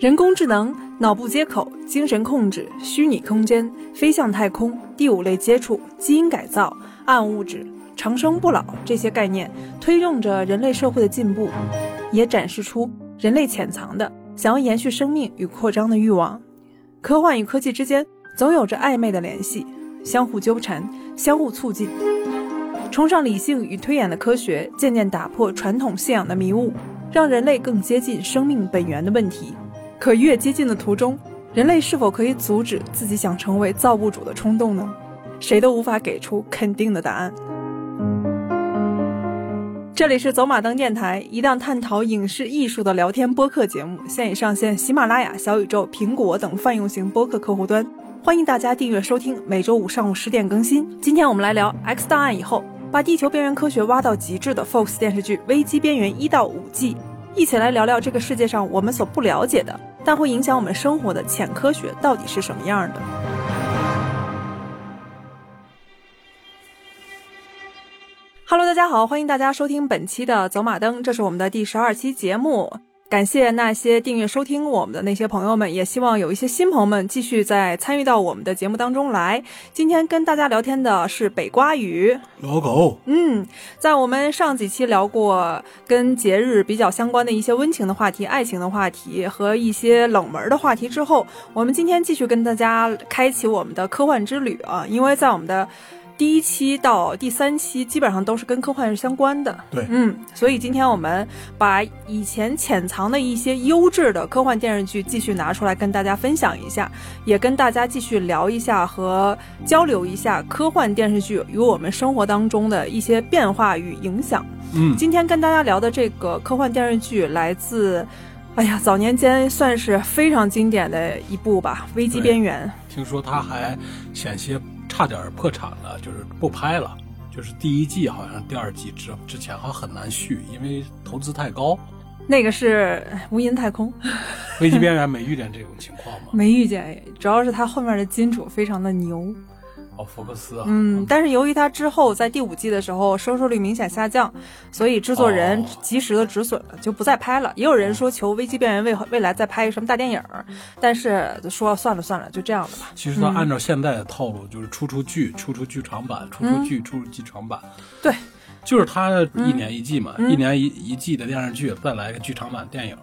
人工智能、脑部接口、精神控制、虚拟空间、飞向太空、第五类接触、基因改造、暗物质、长生不老这些概念，推动着人类社会的进步，也展示出人类潜藏的想要延续生命与扩张的欲望。科幻与科技之间总有着暧昧的联系，相互纠缠，相互促进。崇尚理性与推演的科学，渐渐打破传统信仰的迷雾，让人类更接近生命本源的问题。可越接近的途中，人类是否可以阻止自己想成为造物主的冲动呢？谁都无法给出肯定的答案。这里是走马灯电台，一档探讨影视艺术的聊天播客节目，现已上线喜马拉雅、小宇宙、苹果等泛用型播客客户端，欢迎大家订阅收听，每周五上午十点更新。今天我们来聊《X 档案》以后，把地球边缘科学挖到极致的 Fox 电视剧《危机边缘》一到五季，一起来聊聊这个世界上我们所不了解的。但会影响我们生活的浅科学到底是什么样的？Hello，大家好，欢迎大家收听本期的走马灯，这是我们的第十二期节目。感谢那些订阅收听我们的那些朋友们，也希望有一些新朋友们继续在参与到我们的节目当中来。今天跟大家聊天的是北瓜鱼老狗。嗯，在我们上几期聊过跟节日比较相关的一些温情的话题、爱情的话题和一些冷门的话题之后，我们今天继续跟大家开启我们的科幻之旅啊，因为在我们的。第一期到第三期基本上都是跟科幻是相关的，对，嗯，所以今天我们把以前潜藏的一些优质的科幻电视剧继续拿出来跟大家分享一下，也跟大家继续聊一下和交流一下科幻电视剧与我们生活当中的一些变化与影响。嗯，今天跟大家聊的这个科幻电视剧来自，哎呀，早年间算是非常经典的一部吧，《危机边缘》。听说它还险些。差点破产了，就是不拍了，就是第一季好像第二季之之前还很难续，因为投资太高。那个是无垠太空，危机边缘没遇见这种情况吗？没遇见，主要是他后面的金主非常的牛。福克斯啊，嗯，但是由于它之后在第五季的时候收视率明显下降，所以制作人及时的止损了，就不再拍了。也有人说求危机边缘未未来再拍一个什么大电影，但是说算了算了，就这样了吧。其实他按照现在的套路，就是出出剧，出出剧场版，出出剧，出出剧场版。对，就是他一年一季嘛，一年一一季的电视剧，再来个剧场版电影。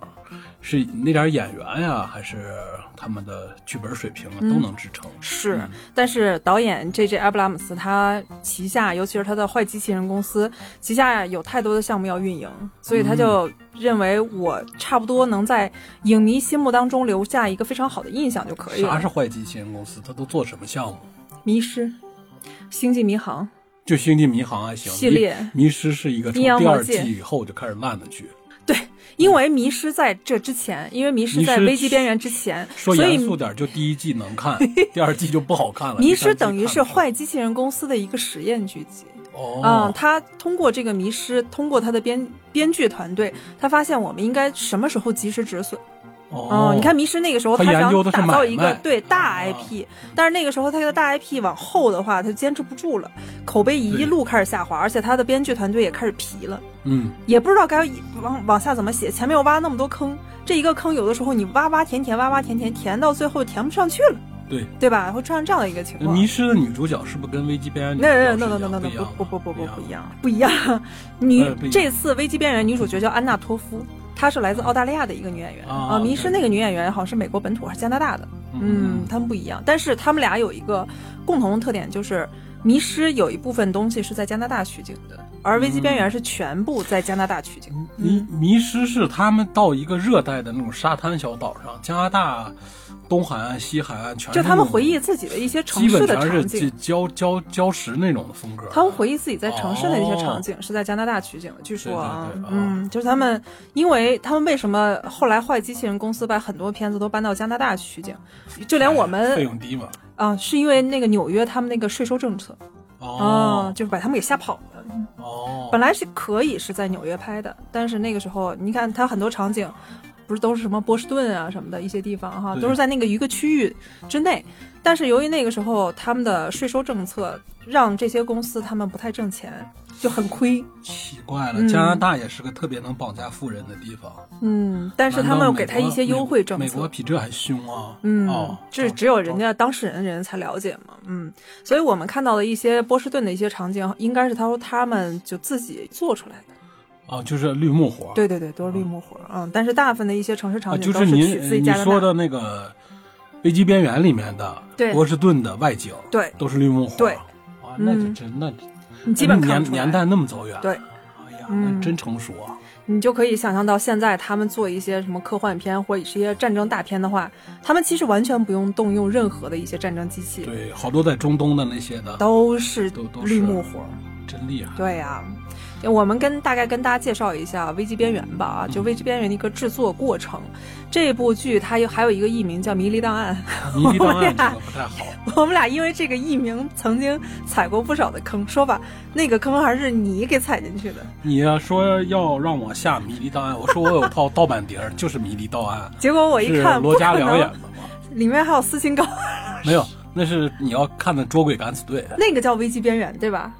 是那点演员呀，还是他们的剧本水平啊，都能支撑。是，但是导演 J.J. 阿布拉姆斯他旗下，尤其是他的坏机器人公司旗下有太多的项目要运营，所以他就认为我差不多能在影迷心目当中留下一个非常好的印象就可以了。啥是坏机器人公司？他都做什么项目？迷失，星际迷航，就星际迷航还行。系列迷失是一个从第二季以后就开始烂的剧。对，因为《迷失》在这之前，因为《迷失》在《危机边缘》之前，说严肃点，就第一季能看，第二季就不好看了。《迷失》等于是坏机器人公司的一个实验剧集。哦，嗯，他通过这个《迷失》，通过他的编编剧团队，他发现我们应该什么时候及时止损。哦，你看迷失那个时候，他想打造一个对大 IP，但是那个时候他的大 IP 往后的话，他坚持不住了，口碑一路开始下滑，而且他的编剧团队也开始疲了，嗯，也不知道该往往下怎么写，前面又挖那么多坑，这一个坑有的时候你挖挖填填，挖挖填填，填到最后填不上去了，对对吧？会出现这样的一个情况。迷失的女主角是不是跟危机边缘？那那那那那那不不不不不不一样，不一样。女 这次危机边缘女主角叫安娜托夫。她是来自澳大利亚的一个女演员啊，迷失那个女演员好像是美国本土还是加拿大的，嗯，他们不一样，但是他们俩有一个共同的特点，就是迷失有一部分东西是在加拿大取景的，而危机边缘是全部在加拿大取景。迷迷失是他们到一个热带的那种沙滩小岛上，加拿大。东海岸、西海岸全就他们回忆自己的一些城市的场景，礁礁礁石那种的风格。他们回忆自己在城市的一些场景是在加拿大取景的，据说啊，嗯，就是他们，因为他们为什么后来坏机器人公司把很多片子都搬到加拿大取景，就连我们费用低嘛，啊，是因为那个纽约他们那个税收政策，哦，就是把他们给吓跑了，哦，本来是可以是在纽约拍的，但是那个时候你看他很多场景。不是都是什么波士顿啊什么的一些地方哈，都是在那个一个区域之内。但是由于那个时候他们的税收政策让这些公司他们不太挣钱，就很亏。奇怪了，嗯加拿大也是个特别能绑架富人的地方，嗯，但是他们又给他一些优惠政策。美国比这还凶啊！嗯，哦，这只有人家当事人人才了解嘛，嗯，所以我们看到的一些波士顿的一些场景，应该是他说他们就自己做出来的，哦，就是绿幕活。对对对，都是绿幕活，嗯，但是大部分的一些城市场啊，景都就是您取自于你说的那个危机边缘里面的对波士顿的外景，对都是绿幕活。对哇，那就嗯真的你基本年年代那么走远。对，哎呀，嗯那真成熟啊！你就可以想象到现在他们做一些什么科幻片或者是一些战争大片的话，他们其实完全不用动用任何的一些战争机器，对，好多在中东的那些的，都是都都是绿幕活。真厉害。对呀、我们跟大概跟大家介绍一下《危机边缘》吧啊，就《危机边缘》的一个制作过程。这部剧它有还有一个艺名叫《迷离档案迷离档案 不太好。》，我们俩因为这个艺名曾经踩过不少的坑。说吧，那个坑还是你给踩进去的。你要说要让我下迷离档案，我说我有套盗版碟儿，就是迷离档案，结果我一是看，罗不可能家良演的，吗？里面还有斯琴高，没有，那是你要看的《捉鬼敢死队》，那个叫《危机边缘》对吧？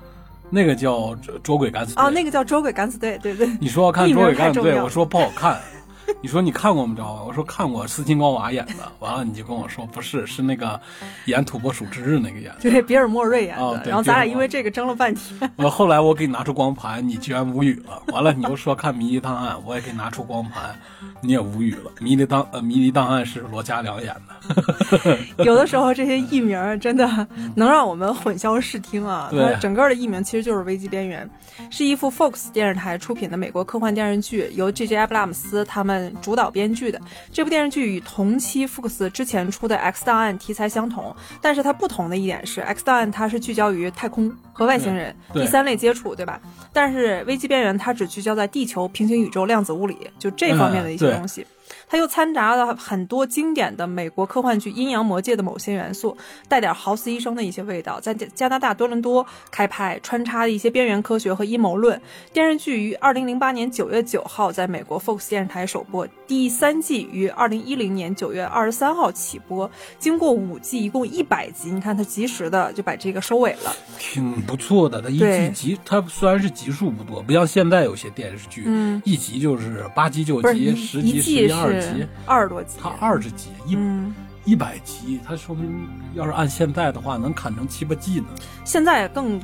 那个叫《捉捉鬼敢死队》。哦，那个叫《捉鬼敢死队》，对对。你说要看《捉鬼敢死队我说不好看。你说你看过没着？我说看过，斯琴高娃演的。完了你就跟我说不是，是那个演《土拨鼠之日》那个演的。对，比尔莫瑞演的，然后咱俩因为这个争了半天。我后来我给你拿出光盘，你居然无语了。完了你又说看《迷离档案》，我也给你拿出光盘，你也无语了。《迷离档呃迷离档案》是罗嘉良演的。有的时候这些艺名真的能让我们混淆视听啊！对它整个的艺名其实就是《危机边缘》，是一部 Fox 电视台出品的美国科幻电视剧，由 J.J. 阿布拉姆斯他们主导编剧的。这部电视剧与同期 Fox 之前出的《X 档案》题材相同，但是它不同的一点是，《X 档案》它是聚焦于太空和外星人对第三类接触，对吧？但是《危机边缘》它只聚焦在地球、平行宇宙、量子物理，就这方面的一些东西。它又掺杂了很多经典的美国科幻剧《阴阳魔界》的某些元素，带点豪斯医生的一些味道，在加加拿大多伦多开拍，穿插了一些边缘科学和阴谋论。电视剧于二零零八年九月九号在美国 Fox 电视台首播，第三季于二零一零年九月二十三号起播，经过五季，一共一百集，你看它及时的就把这个收尾了。挺不错的，它一对季集，它虽然是集数不多，不像现在有些电视剧，嗯一集就是八集、九集、一十集、十一二十集，二十多集，它二十集，一嗯。一百集，它说明要是按现在的话，能砍成七八季呢。现在更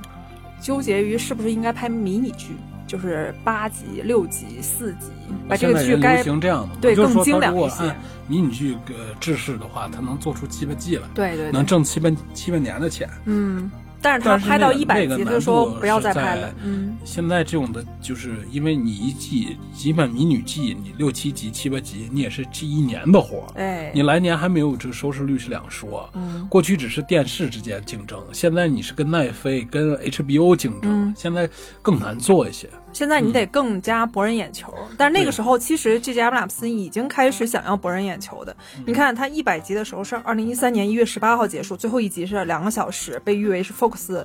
纠结于是不是应该拍迷你剧，就是八集、六集、四集，把这个剧该流行这样的嘛，对更精良一些按迷你剧呃制式的话，它能做出七八季来，对对对能，挣七八七八年的钱。嗯，但是他拍到那个一百集，就说度不要再拍了，嗯，现在这种的，就是因为你一季，几本迷你季，你六七集、七八集，你也是这一年的活儿。哎，你来年还没有这个收视率是两说，嗯过去只是电视之间竞争，现在你是跟奈飞、跟 HBO 竞争，嗯现在更难做一些。现在你得更加博人眼球，但是那个时候其实 J.J. 阿布拉姆斯已经开始想要博人眼球的。你看他一百集的时候是二零一三年一月十八号结束，最后一集是两个小时，被誉为是 Fox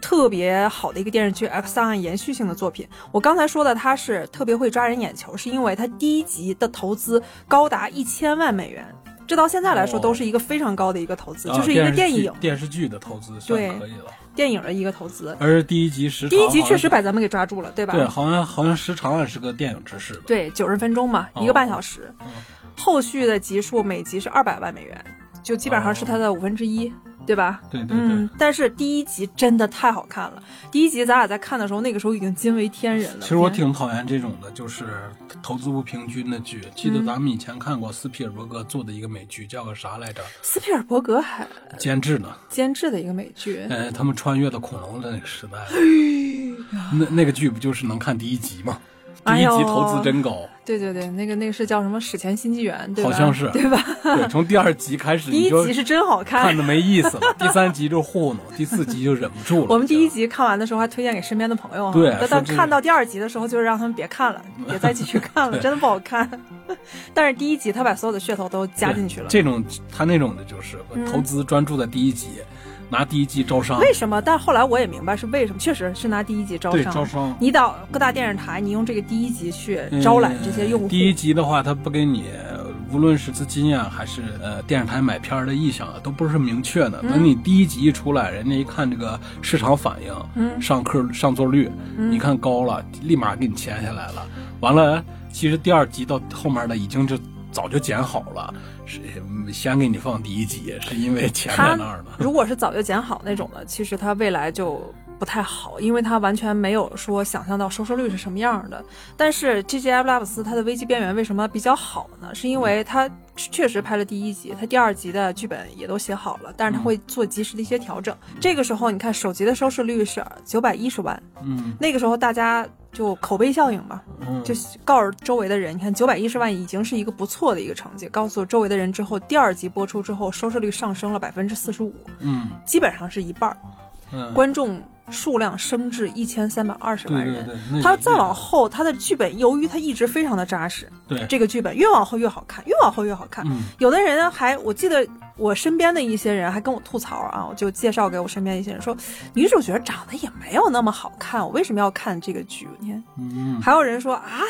特别好的一个电视剧《X 档案》延续性的作品。我刚才说的他是特别会抓人眼球，是因为他第一集的投资高达一千万美元。这到现在来说哦都是一个非常高的一个投资，啊就是一个电影电视剧的投资算对可以了，电影的一个投资。而第一集时长第一集确实把咱们给抓住了，对吧？对，好像好像时长也是个电影制式的。对，九十分钟嘛，哦一个半小时。嗯后续的集数每集是二百万美元，就基本上是它的五分之一，对吧？对对对，嗯，但是第一集真的太好看了。第一集咱俩在看的时候，那个时候已经惊为天人了。其实我挺讨厌这种的，就是投资不平均的剧。记得嗯咱们以前看过斯皮尔伯格做的一个美剧，叫个啥来着？斯皮尔伯格还监制呢。监制的一个美剧，呃，他们穿越到恐龙的那个时代，那那个剧不就是能看第一集吗？第一集投资真高，对对对，那个那个是叫什么《史前新纪元》，对吧？好像是对吧？对，从第二集开始 第一集是真好看看。的没意思了，第三集就糊弄，第四集就忍不住了。我们第一集看完的时候还推荐给身边的朋友哈，对但看到第二集的时候，就是让他们别看了，别再继续看了，真的不好看。但是第一集他把所有的噱头都加进去了，这种他那种的就是嗯投资专注在第一集，拿第一季招商。为什么？但后来我也明白是为什么，确实是拿第一集招对商。招商。你到各大电视台，你用这个第一集去招揽这些用户。嗯第一集的话，他不给你，无论是资金啊，还是呃电视台买片儿的意向啊，都不是明确的。等你第一集一出来，人家一看这个市场反应，嗯上课上座率，你看高了，立马给你签下来了。完了，其实第二集到后面的已经就早就剪好了，是 先给你放第一集，是因为钱在那儿呢。如果是早就剪好那种的，其实它未来就不太好，因为他完全没有说想象到收视率是什么样的。但是 J.J. 阿布拉姆斯他的《危机边缘》为什么比较好呢？是因为他确实拍了第一集，他第二集的剧本也都写好了，但是他会做及时的一些调整。这个时候，你看首集的收视率是九百一十万，嗯那个时候大家就口碑效应嘛，嗯，就告诉周围的人，你看九百一十万已经是一个不错的一个成绩。告诉周围的人之后，第二集播出之后，收视率上升了百分之四十五，嗯基本上是一半儿，嗯，观众数量升至一千三百二十万人。对对对，他再往后，他的剧本由于他一直非常的扎实，对这个剧本越往后越好看，越往后越好看。嗯有的人还，我记得我身边的一些人还跟我吐槽啊，我就介绍给我身边一些人说，女主角长得也没有那么好看，我为什么要看这个剧？你看，嗯，还有人说啊，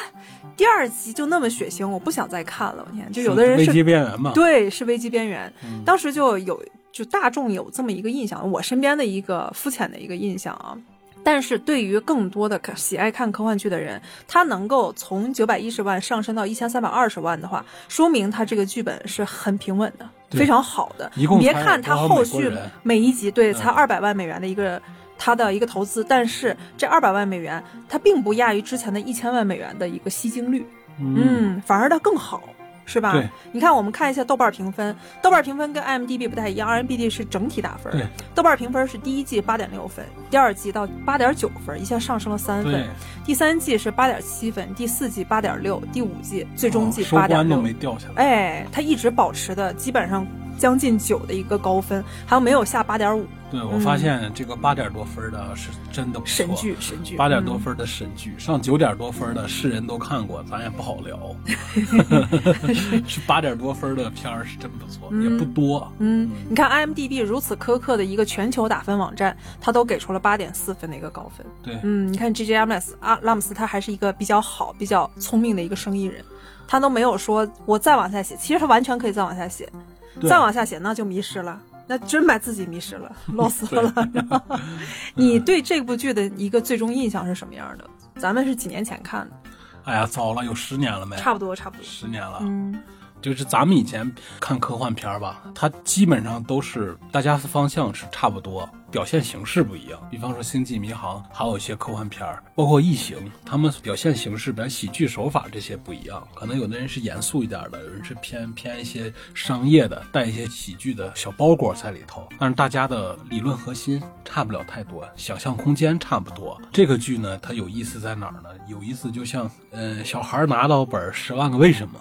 第二集就那么血腥，我不想再看了。我天，就有的人是危机边缘嘛，对，是危机边缘。嗯当时就有就大众有这么一个印象，我身边的一个肤浅的一个印象啊。但是对于更多的喜爱看科幻剧的人，他能够从九百一十万上升到一千三百二十万的话，说明他这个剧本是很平稳的，非常好的。一共别看他后续每一集对才嗯二百万美元的一个他的一个投资，但是这二百万美元它并不亚于之前的一千万美元的一个吸金率。嗯，反而它更好，是吧？你看，我们看一下豆瓣评分，豆瓣评分跟 IMDB 不太一样，IMDB 是整体打分，豆瓣评分是第一季八点六分，第二季到八点九分，一下上升了三分，，第三季是八点七分，第四季八点六，第五季最终季八点六。官都没，掉下来。哎，它一直保持的基本上将近九的一个高分，还有没有下八点五，对，我发现这个八点多分的是真的不错，神剧神剧，八点多嗯分的神剧，上九点多分的是人都看过，咱也不好聊。是八点多分的片儿是真不错，也不多。嗯，你看 IMDB 如此苛刻的一个全球打分网站，它都给出了八点四分的一个高分。对，嗯，你看 G J 阿姆斯啊，拉姆斯他还是一个比较好、比较聪明的一个生意人，他都没有说我再往下写，其实他完全可以再往下写，对再往下写那就迷失了。那真把自己迷失了，lost 了。然后你对这部剧的一个最终印象是什么样的？咱们是几年前看的，哎呀，早了，有十年了没？差不多，差不多。十年了。嗯就是咱们以前看科幻片儿吧，它基本上都是大家的方向是差不多，表现形式不一样。比方说《星际迷航》，还有一些科幻片儿，包括《异形》，他们表现形式、表现喜剧手法这些不一样。可能有的人是严肃一点的，有人是偏偏一些商业的，带一些喜剧的小包裹在里头。但是大家的理论核心差不了太多，想象空间差不多。这个剧呢，它有意思在哪儿呢？有意思就像，嗯，小孩拿到本《十万个为什么》。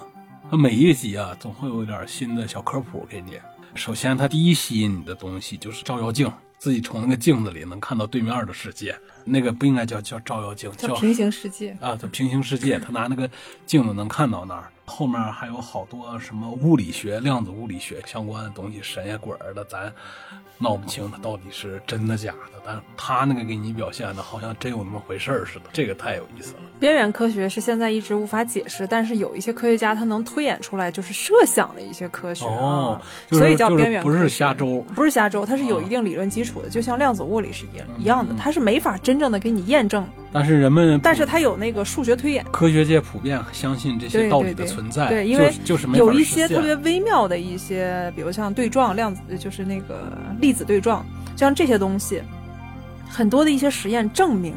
它每一集啊，总会有一点新的小科普给你。首先，它第一吸引你的东西就是照妖镜，自己从那个镜子里能看到对面的世界。那个不应该叫叫照妖镜，叫叫平行世界。啊，叫平行世界。他拿那个镜子能看到那儿。后面还有好多什么物理学、量子物理学相关的东西，神呀鬼儿的，咱闹不清它到底是真的假的。但是他那个给你表现的，好像真有那么回事儿似的，这个太有意思了。边缘科学是现在一直无法解释，但是有一些科学家他能推演出来，就是设想的一些科学啊，哦，就是所以叫边缘科学。不是瞎诌。不是瞎诌，它是有一定理论基础的，就像量子物理是一样一样的，它是没法真正的给你验证，但是人们但是它有那个数学推演。科学界普遍相信这些道理的对对对存在，对因为就是有一些特别微妙的一些，比如像对撞、量子，就是那个粒子对撞，像这些东西，很多的一些实验证明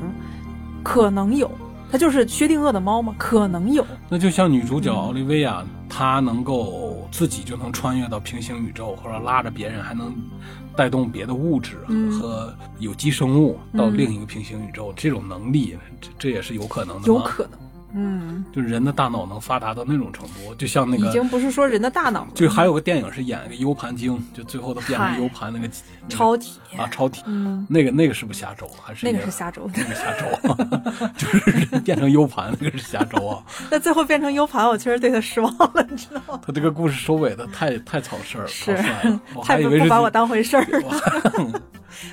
可能有，它就是薛定谔的猫嘛，可能有。那就像女主角嗯奥利维亚，她能够自己就能穿越到平行宇宙，或者拉着别人还能带动别的物质嗯和有机生物到嗯另一个平行宇宙，这种能力，这这也是有可能的？有可能，嗯，就是人的大脑能发达到那种程度，就像那个已，经不是说人的大脑了，就还有个电影是演一个 U 盘精，就最后都变成 U 盘那个那 个超体，啊超体，嗯，那个那个是不是下周还是那个是下周那。个下周，就是人变成 U 盘那个是下周啊。那最后变成 U 盘，我确实对他失望了，你知道吗？他这个故事收尾的太太草事儿了，是 我太还以为是把我当回事儿。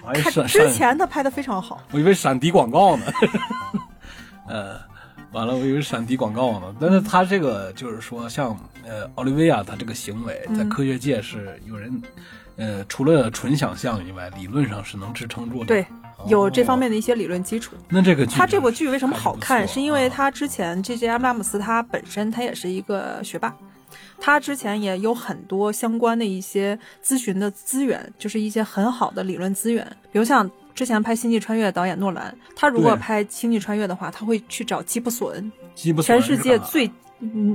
我还以为看闪闪，之前他拍的非常好，我以为闪迪广告呢。呃，完了，我以为闪迪广告呢。但是他这个就是说，像呃奥利维亚他这个行为，在嗯科学界是有人，呃，除了纯想象以外，理论上是能支撑住的。对，有这方哦。面的一些理论基础。那这个剧他这部剧为什么好看？是因为啊他之前 J J 阿布拉姆斯他本身他也是一个学霸，他之前也有很多相关的一些咨询的资源，就是一些很好的理论资源，比如像。之前拍《星际穿越》的导演诺兰，他如果拍《星际穿越》的话，他会去找基普索恩，全世界最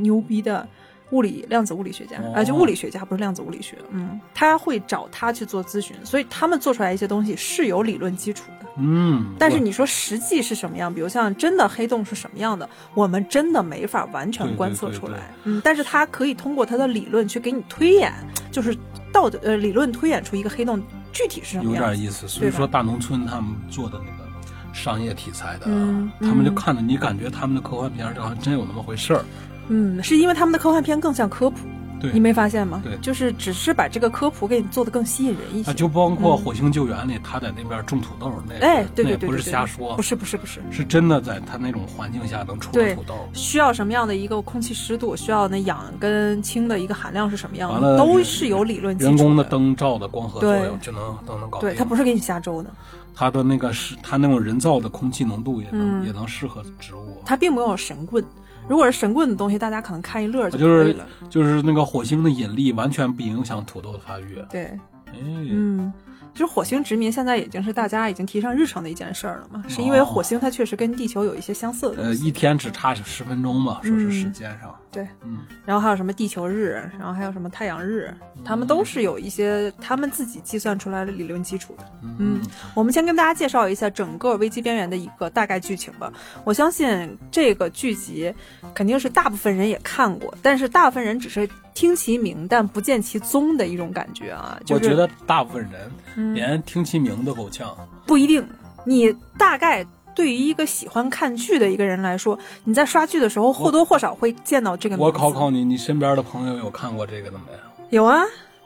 牛逼的物理量子物理学家，哦呃，就物理学家，不是量子物理学。嗯，他会找他去做咨询，所以他们做出来一些东西是有理论基础的。嗯，但是你说实际是什么样，比如像真的黑洞是什么样的，我们真的没法完全观测对对出来。嗯，但是他可以通过他的理论去给你推演，就是道德呃理论推演出一个黑洞具体是什么有。点意思。所以说，大农村他们做的那个商业题材的，嗯他们就嗯看着你感觉他们的科幻片儿好像真有那么回事儿。嗯，是因为他们的科幻片更像科普，对你，没发现吗？对就是只是把这个科普给你做的更吸引人一些。啊，就包括《嗯火星救援》里，他在那边种土豆，那哎对对对不是，瞎说不，是不是不是，是真的在他那种环境下能出对土豆。需要什么样的一个空气湿度，需要那氧跟氢的一个含量是什么样完的，都是有理论基础人工的的。灯照的光合作用就能都能搞定。对，他不是给你瞎周的，它的那个是它那种人造的空气浓度也能、嗯也能适合植物。它并没有神棍。如果是神棍的东西，大家可能看一乐就就是可以了。就是那个火星的引力完全不影响土豆的发育。对，哎，嗯，其实火星殖民现在已经是大家已经提上日程的一件事儿了嘛，是因为哦火星它确实跟地球有一些相似的呃，一天只差十分钟嘛，说是嗯时间上。对，嗯，然后还有什么地球日，然后还有什么太阳日，他们都是有一些他们自己计算出来的理论基础的。嗯，我们先跟大家介绍一下整个《危机边缘》的一个大概剧情吧。我相信这个剧集肯定是大部分人也看过，但是大部分人只是听其名但不见其踪的一种感觉啊。就是、我觉得大部分人嗯连听其名都够呛。不一定，你大概。对于一个喜欢看剧的一个人来说，你在刷剧的时候或多或少会见到这个名字。我考考你，你身边的朋友有看过这个的没？有啊，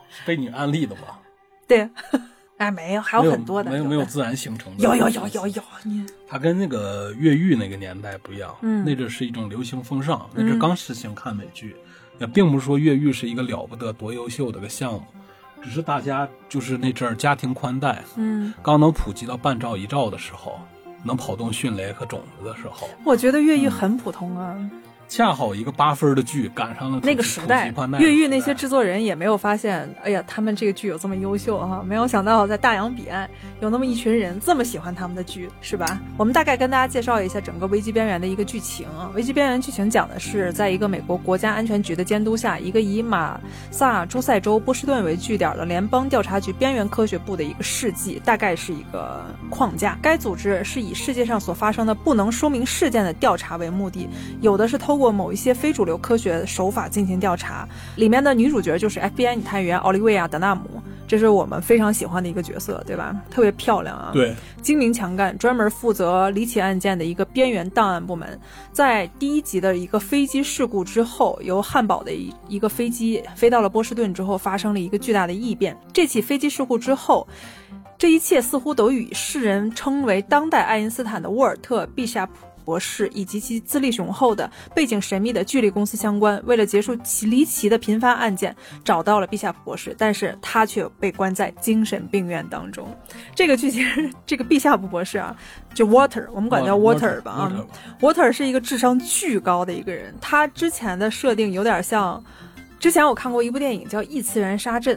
是被你安利的吧？对，哎，没有，还有很多的，没有没有自然形成的。有有有有有，你它跟那个越狱那个年代不一样，嗯那阵是一种流行风尚，那阵嗯刚实行看美剧，也并不是说越狱是一个了不得多优秀的个项目，只是大家就是那阵儿家庭宽带嗯，刚能普及到半兆一兆的时候，能跑动迅雷和种子的时候，我觉得越狱很普通啊。恰好一个八分的剧赶上了那个时代越狱那些制作人也没有发现，哎呀，他们这个剧有这么优秀哈、没有想到在大洋彼岸有那么一群人这么喜欢他们的剧，是吧？我们大概跟大家介绍一下整个《危机边缘》的一个剧情啊。《危机边缘》剧情讲的是，在一个美国国家安全局的监督下，一个以马萨诸塞州波士顿为据点的联邦调查局边缘科学部的一个事迹，大概是一个框架。该组织是以世界上所发生的不能说明事件的调查为目的，有的是透过某一些非主流科学手法进行调查。里面的女主角就是 FBI 女探员奥利维亚·德纳姆，这是我们非常喜欢的一个角色，对吧？特别漂亮啊，对，精明强干，专门负责离奇案件的一个边缘档案部门。在第一集的一个飞机事故之后，由汉堡的一一个飞机飞到了波士顿之后，发生了一个巨大的异变。这起飞机事故之后。这一切似乎都与世人称为当代爱因斯坦的沃尔特·毕夏普博士以及其资历雄厚的、背景神秘的巨力公司相关。为了结束其离奇的频发案件，找到了毕夏普博士，但是他却被关在精神病院当中。这个剧情，这个毕夏普博士啊，就 Water，我们管叫 Water 吧啊。Water 是一个智商巨高的一个人，他之前的设定有点像，之前我看过一部电影叫《异次元杀阵》。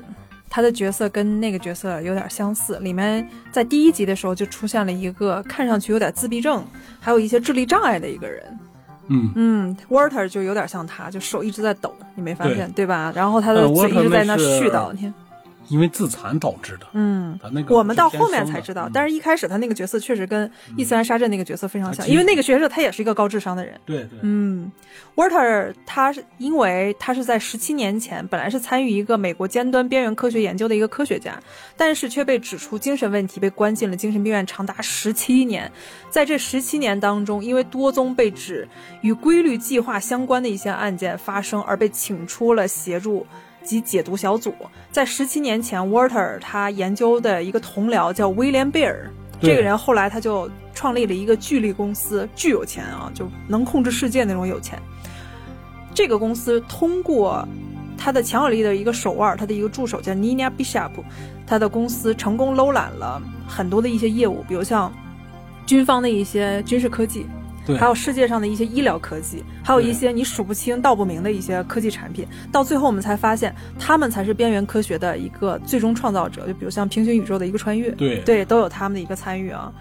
他的角色跟那个角色有点相似，里面在第一集的时候就出现了一个看上去有点自闭症，还有一些智力障碍的一个人。嗯嗯，Water 就有点像他，就手一直在抖，你没发现对吧？然后他的呃嘴一直在那絮叨，你看，因为自残导致的。嗯，他那个我们到后面才知道，嗯但是一开始他那个角色确实跟伊斯兰沙镇那个角色非常像，因为那个角色他也是一个高智商的人。对对，嗯，Walter 他是因为他是在十七年前本来是参与一个美国尖端边缘科学研究的一个科学家，但是却被指出精神问题，被关进了精神病院长达十七年。在这十七年当中，因为多宗被指与规律计划相关的一些案件发生，而被请出了协助。及解读小组在十七年前，Walter 他研究的一个同僚叫威廉贝尔，这个人后来他就创立了一个巨力公司，巨有钱啊，就能控制世界那种有钱。这个公司通过他的强有力的一个手腕，他的一个助手叫 Nina Bishop，他的公司成功搂揽了很多的一些业务，比如像军方的一些军事科技，对还有世界上的一些医疗科技，还有一些你数不清道不明的一些科技产品。到最后，我们才发现，他们才是边缘科学的一个最终创造者。就比如像平行宇宙的一个穿越，对对，都有他们的一个参与啊。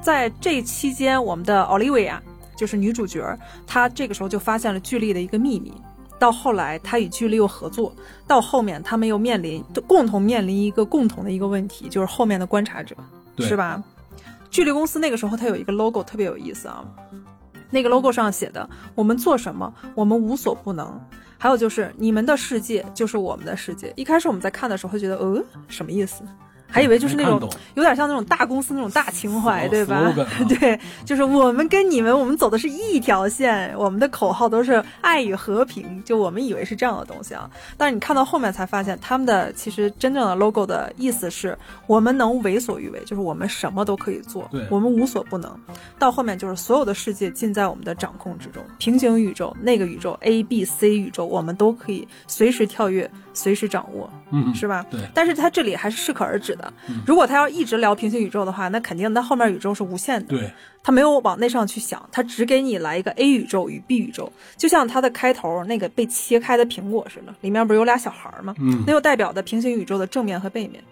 在这期间，我们的奥利维亚就是女主角，她这个时候就发现了巨力的一个秘密。到后来，她与巨力又合作，到后面他们又面临共同面临一个共同的一个问题，就是后面的观察者，是吧？巨力公司那个时候它有一个 logo 特别有意思啊，那个 logo 上写的“我们做什么，我们无所不能”，还有就是你们的世界就是我们的世界。一开始我们在看的时候会觉得，呃，什么意思？还以为就是那种有点像那种大公司那种大情怀，哦对吧啊？对，就是我们跟你们，我们走的是一条线，我们的口号都是爱与和平，就我们以为是这样的东西啊。但是你看到后面才发现，他们的其实真正的 logo 的意思是我们能为所欲为，就是我们什么都可以做，我们无所不能。到后面就是所有的世界尽在我们的掌控之中，平行宇宙、那个宇宙、A、B、C 宇宙，我们都可以随时跳跃，随时掌握。嗯，是吧？对但是他这里还是适可而止的。嗯如果他要一直聊平行宇宙的话，那肯定那后面宇宙是无限的。对，他没有往那上去想，他只给你来一个 A 宇宙与 B 宇宙，就像它的开头那个被切开的苹果似的，里面不是有俩小孩吗？嗯那，又代表的平行宇宙的正面和背面。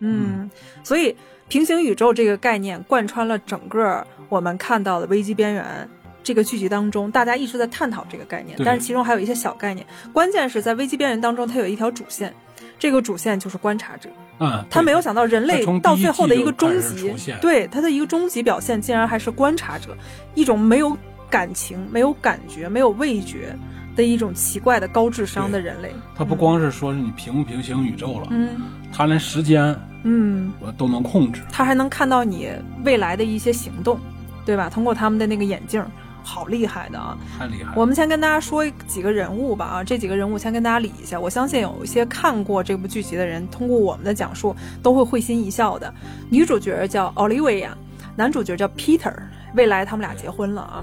嗯，所以平行宇宙这个概念贯穿了整个我们看到的危机边缘。这个剧集当中，大家一直在探讨这个概念，但是其中还有一些小概念。关键是在危机边缘当中，它有一条主线，这个主线就是观察者。嗯，他没有想到人类到最后的一个终极对他的一个终极表现，竟然还是观察者，一种没有感情、没有感觉、没有味觉的一种奇怪的高智商的人类。他不光是说是你平不平行宇宙了，嗯他连时间嗯，我都能控制。他还能看到你未来的一些行动，对吧？通过他们的那个眼镜。好厉害的啊！太厉害了。我们先跟大家说几个人物吧啊，这几个人物先跟大家理一下。我相信有一些看过这部剧集的人，通过我们的讲述都会会心一笑的。女主角叫奥利维亚，男主角叫 Peter。未来他们俩结婚了啊。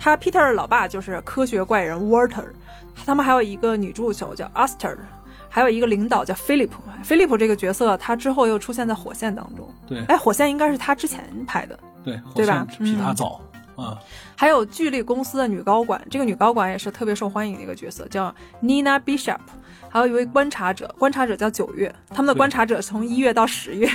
他 Peter 的老爸就是科学怪人 Walter，他们还有一个女助手叫 Aster，还有一个领导叫 Philip。Philip 这个角色他之后又出现在火线当中。对哎，火线应该是他之前拍的。对，对吧比他嗯早啊。还有巨力公司的女高管，这个女高管也是特别受欢迎的一个角色，叫 Nina Bishop。还有一位观察者，观察者叫九月，他们的观察者从一月到十月，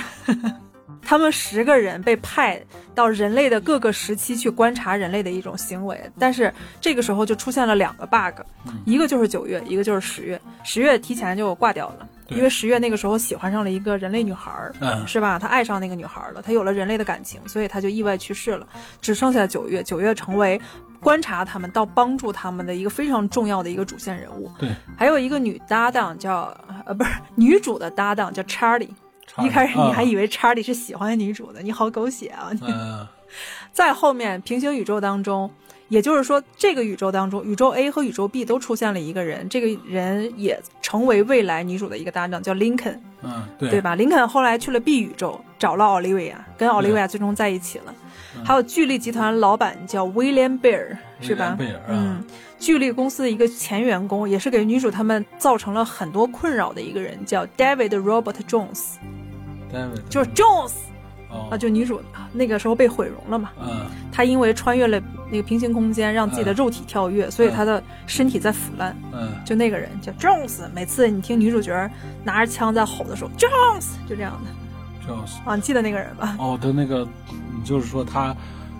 他们十个人被派到人类的各个时期去观察人类的一种行为，但是这个时候就出现了两个 bug，、一个就是九月，一个就是十月。十月提前就挂掉了，对因为十月那个时候喜欢上了一个人类女孩儿，嗯是吧？他爱上那个女孩了，他有了人类的感情，所以他就意外去世了。只剩下九月，九月成为观察他们到帮助他们的一个非常重要的一个主线人物。对，还有一个女搭档叫呃，不是 女主的搭档叫 Charlie。一开始你还以为 Charlie 是喜欢女主的，你好狗血啊！嗯，在后面平行宇宙当中，也就是说，这个宇宙当中，宇宙 A 和宇宙 B 都出现了一个人，这个人也成为未来女主的一个搭档，叫林肯，嗯，对对？吧？林肯后来去了 B 宇宙，找了奥利维亚，跟奥利维亚最终在一起了。还有巨力集团老板叫威廉贝尔，是吧？贝尔啊嗯，巨力公司的一个前员工，也是给女主他们造成了很多困扰的一个人，叫 David Robert Jones，David 就是 Jones 哦啊，就女主那个时候被毁容了嘛。嗯她因为穿越了那个平行空间，让自己的肉体跳跃，所以她的身体在腐烂。嗯就那个人叫 Jones，每次你听女主角拿着枪在吼的时候，Jones 就这样的，Jones 啊，你记得那个人吧？哦他那个，你就是说他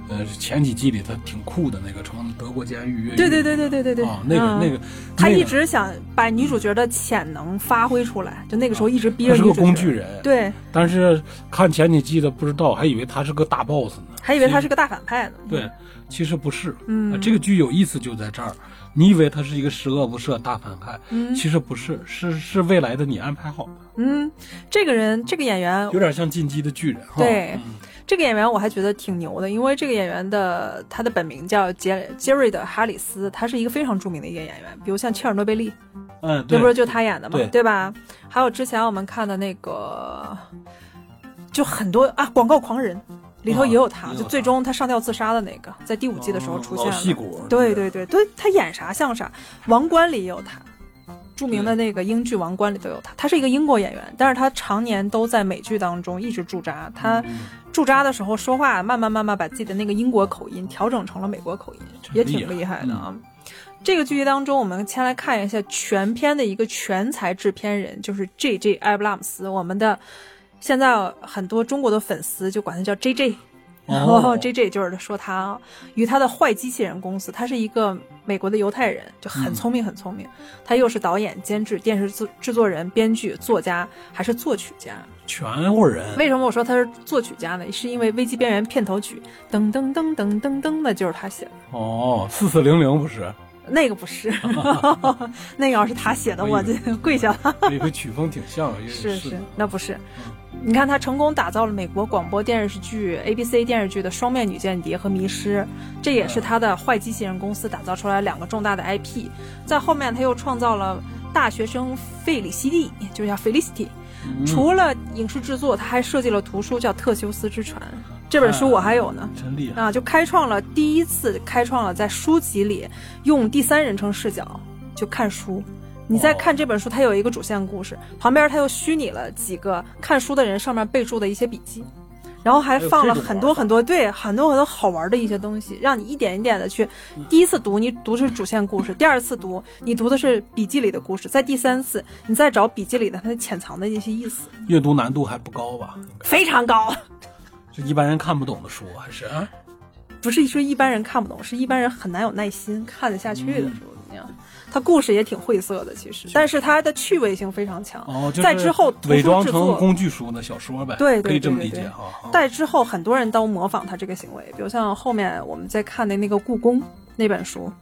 呃，前几季里他挺酷的那个，从德国监狱越狱对对对对对对对，啊，那个嗯那个，他一直想把女主角的潜能发挥出来，就那个时候一直逼着他是个。工具人，，对，但是看前几季的不知道，还以为他是个大 boss 呢，还以为他是个大反派呢。对，其实不是。嗯呃这个剧有意思就在这儿，你以为他是一个十恶不赦大反派，嗯其实不是，是是未来的你安排好的，嗯，这个人，这个演员有点像进击的巨人哈。对嗯这个演员我还觉得挺牛的，因为这个演员的他的本名叫杰杰瑞的·哈里斯，他是一个非常著名的一个演员，比如像切尔诺贝利，嗯，对这不是就他演的嘛，对吧？还有之前我们看的那个，就很多啊，《广告狂人》里头也有他，就最终他上吊自杀的那个，在第五季的时候出现了。戏骨，对对对对，他演啥像啥，《王冠》里也有他。著名的那个英剧《王冠》里都有他，他是一个英国演员，但是他常年都在美剧当中一直驻扎。他嗯驻扎的时候说话，慢慢慢慢把自己的那个英国口音调整成了美国口音，也挺厉害的啊。这个剧当中，我们先来看一下全片的一个全才制片人，就是 J.J. 埃布拉姆斯。我们的现在很多中国的粉丝就管他叫 J.J. 然后哦 J.J. 就是说他啊与他的坏机器人公司，他是一个美国的犹太人，就很嗯聪明很聪明。他又是导演、监制、电视制制作人、编剧、作家，还是作曲家。全乎人，为什么我说他是作曲家呢？是因为《危机边缘》片头曲噔噔噔噔噔噔的就是他写的。哦，四四零零不是，那个不是，那个要是他写的，我就 跪下了。我以为曲风挺像，也是是的，那不是。你看，他成功打造了美国广播电视剧 ABC 电视剧的双面女间谍和迷失，这也是他的坏机器人公司打造出来两个重大的 IP。在后面，他又创造了大学生费里西蒂，就叫 Felicity。嗯除了影视制作，他还设计了图书，叫《特修斯之船》。这本书我还有呢。真厉害，啊，就开创了第一次开创了在书籍里用第三人称视角就看书。你在哦看这本书，它有一个主线故事，旁边它又虚拟了几个看书的人上面备注的一些笔记，然后还放了很多很多对很多很多好玩的一些东西，让你一点一点的去。第一次读你读的是主线故事，第二次读你读的是笔记里的故事，在第三次你再找笔记里的它潜藏的一些意思，阅读难度还不高吧？非常高。就一般人看不懂的书，还是啊？不是说一般人看不懂，是一般人很难有耐心看得下去的书。那样，它故事也挺晦涩的，其实，但是它的趣味性非常强。哦，就是在之后伪装成工具书的小说呗，对对可以这么理解哈。啊在之后，很多人都模仿他这个行为，比如像后面我们在看的那个《故宫》那本书，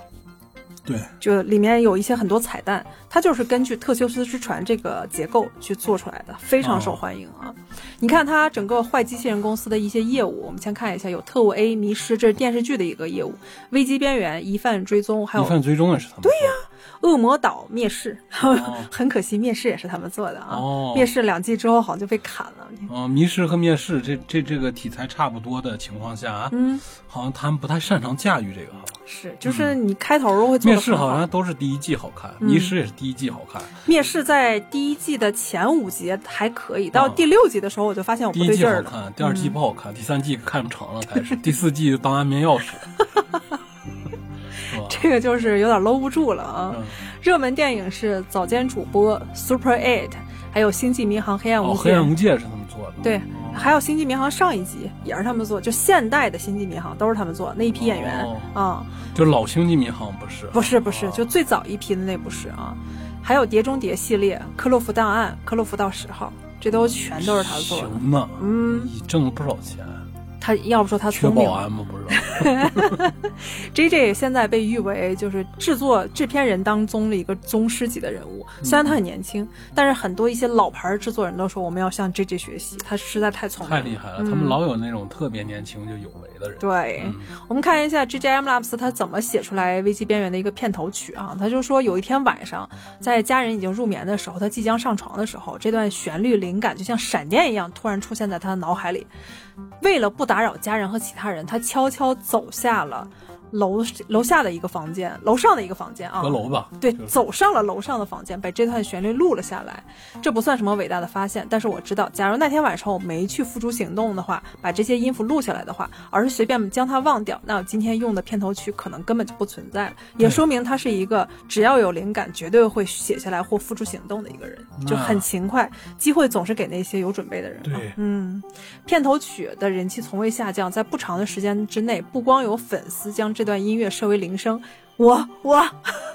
对，就里面有一些很多彩蛋，它就是根据特修斯之船这个结构去做出来的，非常受欢迎啊！你看它整个坏机器人公司的一些业务，我们先看一下，有特务 A 迷失，这是电视剧的一个业务；危机边缘、疑犯追踪，还有疑犯追踪也是他们。对呀，恶魔岛灭世。哦 很可惜，灭世也是他们做的啊。哦灭世两季之后好像就被砍了。哦，迷失和灭世这这这个题材差不多的情况下啊，嗯，好像他们不太擅长驾驭这个哈。是，就是你开头会做灭世好。像都是第一季好看，嗯迷失也是第一季好看，灭世在第一季的前五集还可以，到哦第六集的时候我就发现我第一季好不对劲儿了。看，第二季嗯不好看，第三季看不成了，开始第四季当安眠药使？这个就是有点搂不住了啊！嗯，热门电影是早间主播 Super Eight，还有《星际迷航：黑暗无哦，界》黑暗无界是他们做的，对哦还有《星际迷航》上一集也是他们做，就现代的《星际迷航》都是他们做那一批演员哦啊、就老星际迷航不是？不是不是，哦就最早一批的那不是啊。还有《碟中谍》系列，《克洛弗档案》、《克洛弗到十号》，这都全都是他做的。行呢，嗯，挣了不少钱，他要不说他缺聪明保安吗？不知道。J J 现在被誉为就是制作制片人当中的一个宗师级的人物。虽然他很年轻，但是很多一些老牌制作人都说我们要向 J J 学习，他实在太聪明了，太厉害了，嗯他们老有那种特别年轻就有为的人。对，嗯我们看一下 GJM Labs 他怎么写出来《危机边缘》的一个片头曲啊？他就说有一天晚上，在家人已经入眠的时候，他即将上床的时候，这段旋律灵感就像闪电一样突然出现在他的脑海里。为了不打扰家人和其他人，他悄悄走下了楼楼下的一个房间，楼上的一个房间啊，阁楼吧？对，就是走上了楼上的房间，把这段旋律录了下来。这不算什么伟大的发现，但是我知道，假如那天晚上我没去付诸行动的话，把这些音符录下来的话，而是随便将它忘掉，那我今天用的片头曲可能根本就不存在了。也说明他是一个只要有灵感，绝对会写下来或付诸行动的一个人，就很勤快。机会总是给那些有准备的人。对嗯，片头曲的人气从未下降，在不长的时间之内，不光有粉丝将这段音乐设为铃声，我我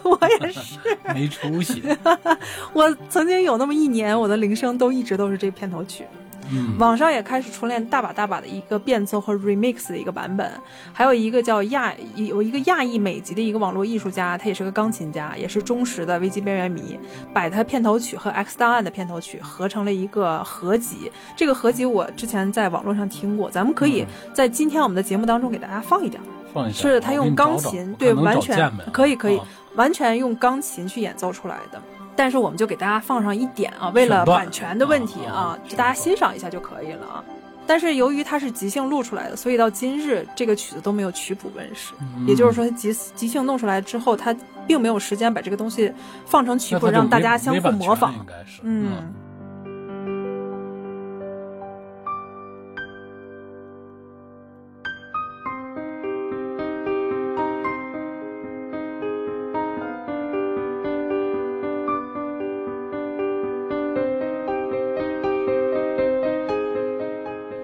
我也是。没出息。我曾经有那么一年，我的铃声都一直都是这片头曲。嗯，网上也开始出现大把大把的一个变奏和 remix 的一个版本，还有一个叫亚有一个亚裔美籍的一个网络艺术家，他也是个钢琴家，也是忠实的危机边缘迷，把他片头曲和 X 档案的片头曲合成了一个合集。这个合集我之前在网络上听过，咱们可以在今天我们的节目当中给大家放一点。放一下。是他用钢琴，对，完全可以可以啊，完全用钢琴去演奏出来的。但是我们就给大家放上一点啊，为了版权的问题啊啊，就大家欣赏一下就可以了啊。但是由于它是即兴录出来的，所以到今日这个曲子都没有曲谱问世。嗯也就是说，即即兴弄出来之后，它并没有时间把这个东西放成曲谱，让大家相互模仿应。该是。嗯。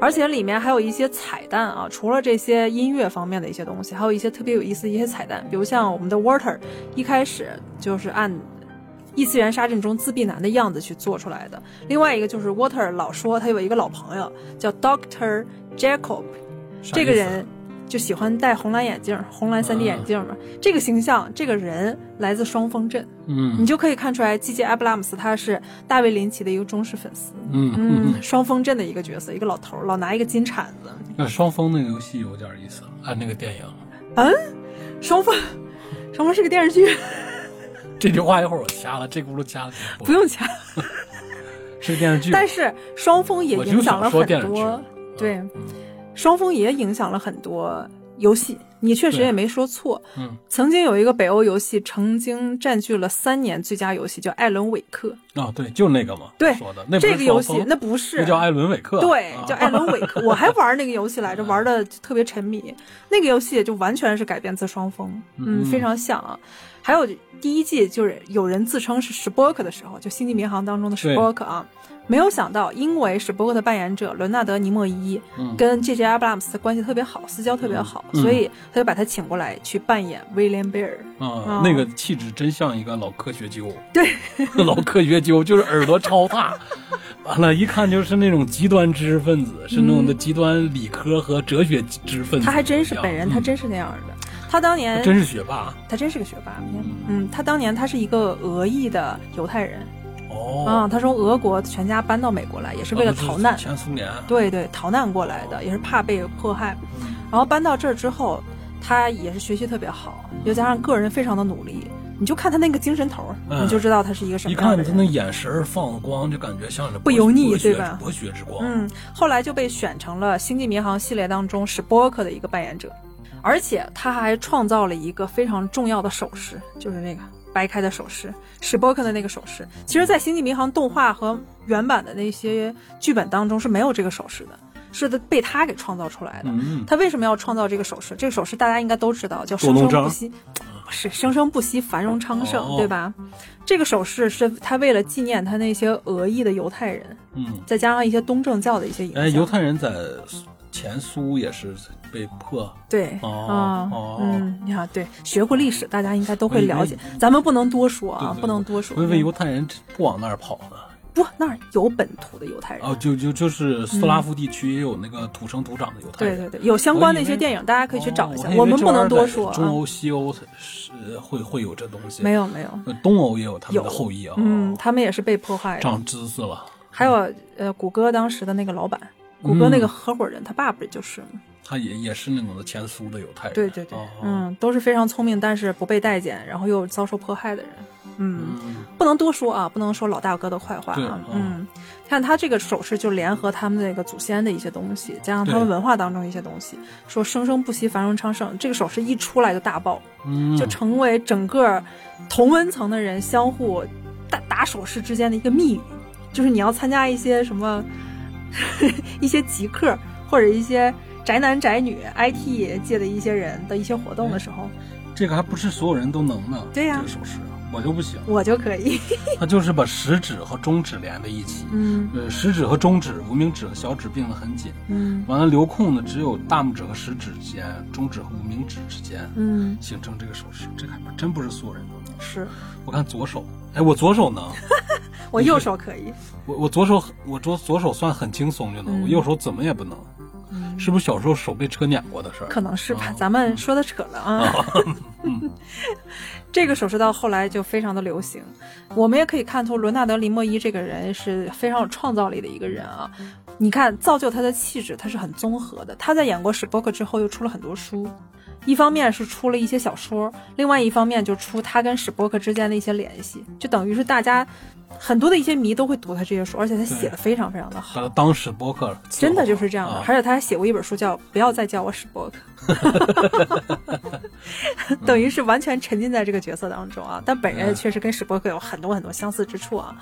而且里面还有一些彩蛋啊，除了这些音乐方面的一些东西，还有一些特别有意思的一些彩蛋，比如像我们的 Water 一开始就是按异次元沙阵中自闭男的样子去做出来的。另外一个就是 Water 老说他有一个老朋友叫 Doctor Jacob，这个人就喜欢戴红蓝眼镜，红蓝 3D 眼镜嘛。这个形象，这个人来自双峰镇，嗯你嗯就可以看出来，基杰埃布拉姆斯他是大卫林奇的一个忠实粉丝。嗯嗯，双峰镇的一个角色，一个老头儿，老拿一个金铲子。那双峰那个游戏有点意思，按那个电影。嗯双峰，双峰是个电视剧，这句话一会儿我掐了，这轱辘掐了。不用掐。是个电视剧。但是双峰也影响了很多，对，嗯双峰也影响了很多游戏。你确实也没说错。嗯曾经有一个北欧游戏，曾经占据了三年最佳游戏，叫《艾伦韦克啊，对，就那个嘛。对说的那》。这个游戏那不是，那叫艾伦韦克。对，啊叫艾伦韦克。我还玩那个游戏来着，玩的特别沉迷。那个游戏就完全是改编自双峰，嗯，嗯非常像啊。还有第一季就是有人自称是史波克的时候，就《星际迷航》当中的史波克啊，没有想到因为史波克的扮演者伦纳德·尼莫伊嗯跟 J.J. 阿布拉姆斯关系特别好，私交特别好，嗯所以他就把他请过来去扮演威廉·贝尔。啊啊，那个气质真像一个老科学鸠。对，老科学鸠就是耳朵超大，完了，一看就是那种极端知识分子，是那种的极端理科和哲学知识分子。他还真是本人，他嗯真是那样的。他当年他真是学霸他真是个学霸，嗯，他当年他是一个俄裔的犹太人，哦。啊、他从俄国全家搬到美国来，也是为了啊逃难，前苏联。对对，逃难过来的，也是怕被迫害。嗯然后搬到这儿之后，他也是学习特别好，又加上个人非常的努力，你就看他那个精神头儿，嗯你就知道他是一个什么样的人。看他那眼神儿放光，就感觉像是不油腻对吧博学之光。嗯，后来就被选成了《星际迷航》系列当中史波克的一个扮演者，而且他还创造了一个非常重要的手势，就是那个掰开的手势，史波克的那个手势。其实，在《星际迷航》动画和原版的那些剧本当中是没有这个手势的，是的被他给创造出来的。嗯，他为什么要创造这个手势？这个手势大家应该都知道，叫生生不息，不是生生不息，繁荣昌盛，哦对吧？这个手势是他为了纪念他那些俄裔的犹太人，嗯，再加上一些东正教的一些影响。哎，犹太人在前苏也是被迫。对哦嗯，你看，对，学过历史，大家应该都会了解。咱们不能多说啊，不能多说。因为犹太人不往那儿跑呢。不，那儿有本土的犹太人。哦，就就就是斯拉夫地区也有那个土生土长的犹太人。对对对，有相关的一些电影，大家可以去找一下。哦我们不能多说中欧、西欧是会会有这东西。没有没有，呃，东欧也有他们的后裔啊。嗯，他们也是被迫害的。长知识了。还有呃，谷歌当时的那个老板，谷歌那个合伙人，他爸不就是吗？他也也是那种的前苏的犹太人。对对对哦，嗯，都是非常聪明，但是不被待见，然后又遭受迫害的人。嗯，不能多说啊，不能说老大哥的坏话啊。嗯，看他这个手势就联合他们那个祖先的一些东西，加上他们文化当中一些东西，说生生不息，繁荣昌盛。这个手势一出来就大爆，就成为整个同温层的人相互打打手势之间的一个密语。就是你要参加一些什么 一些极客或者一些宅男宅女 IT 界的一些人的一些活动的时候，这个还不是所有人都能呢。对呀，这个手势我就不行，我就可以。它就是把食指和中指连在一起，嗯，呃，食指和中指、无名指和小指并得很紧，嗯，完了留空的只有大拇指和食指之间、中指和无名指之间，嗯，形成这个手势，这个还真不是所有人都能。是，我看左手，哎，我左手能。我右手可以，我我左手我左左手算很轻松就能，我右手怎么也不能，是不是小时候手被车碾过的事儿？可能是吧，咱们说的扯了啊。这个首饰到后来就非常的流行，我们也可以看出伦纳德林莫伊这个人是非常有创造力的一个人啊。你看造就他的气质，他是很综合的。他在演过史波克之后，又出了很多书。一方面是出了一些小说，另外一方面就出他跟史波克之间的一些联系，就等于是大家很多的一些迷都会读他这些书，而且他写的非常非常的好。把他当史波克，真的就是这样的。而且他还写过一本书叫《不要再叫我史波克》，等于是完全沉浸在这个角色当中啊。但本人确实跟史波克有很多很多相似之处啊。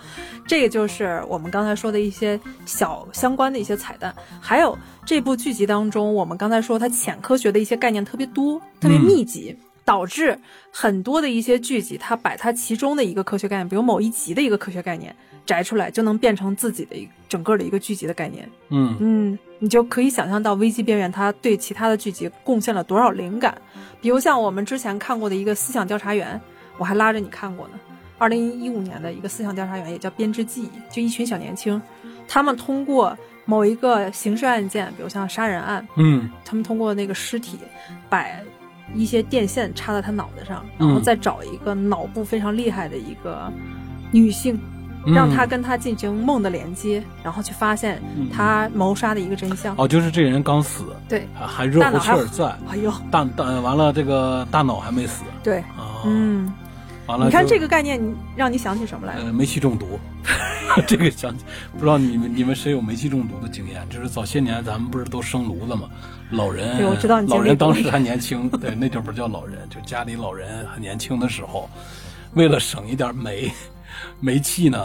这个就是我们刚才说的一些小相关的一些彩蛋，还有。这部剧集当中，我们刚才说它浅科学的一些概念特别多，特别密集，导致很多的一些剧集，它把它其中的一个科学概念，比如某一集的一个科学概念摘出来，就能变成自己的一整个的一个剧集的概念。嗯嗯，你就可以想象到《危机边缘》它对其他的剧集贡献了多少灵感。比如像我们之前看过的一个《思想调查员》，我还拉着你看过呢。二零一五年的一个《思想调查员》，也叫《编织记忆》，就一群小年轻，他们通过。某一个刑事案件，比如像杀人案，嗯，他们通过那个尸体，把一些电线插在他脑袋上，然后再找一个脑部非常厉害的一个女性，让他跟他进行梦的连接，然后去发现他谋杀的一个真相。哦，就是这个人刚死，对，还热乎气儿在，哎呦，大大完了，这个大脑还没死，对，嗯。你看这个概念，你让你想起什么来？呃，煤气中毒，这个想起，不知道你们你们谁有煤气中毒的经验？就是早些年咱们不是都生炉子吗？老人，对，我知道你老人当时还年轻，对，那就不叫老人，就家里老人很年轻的时候，为了省一点煤，煤气呢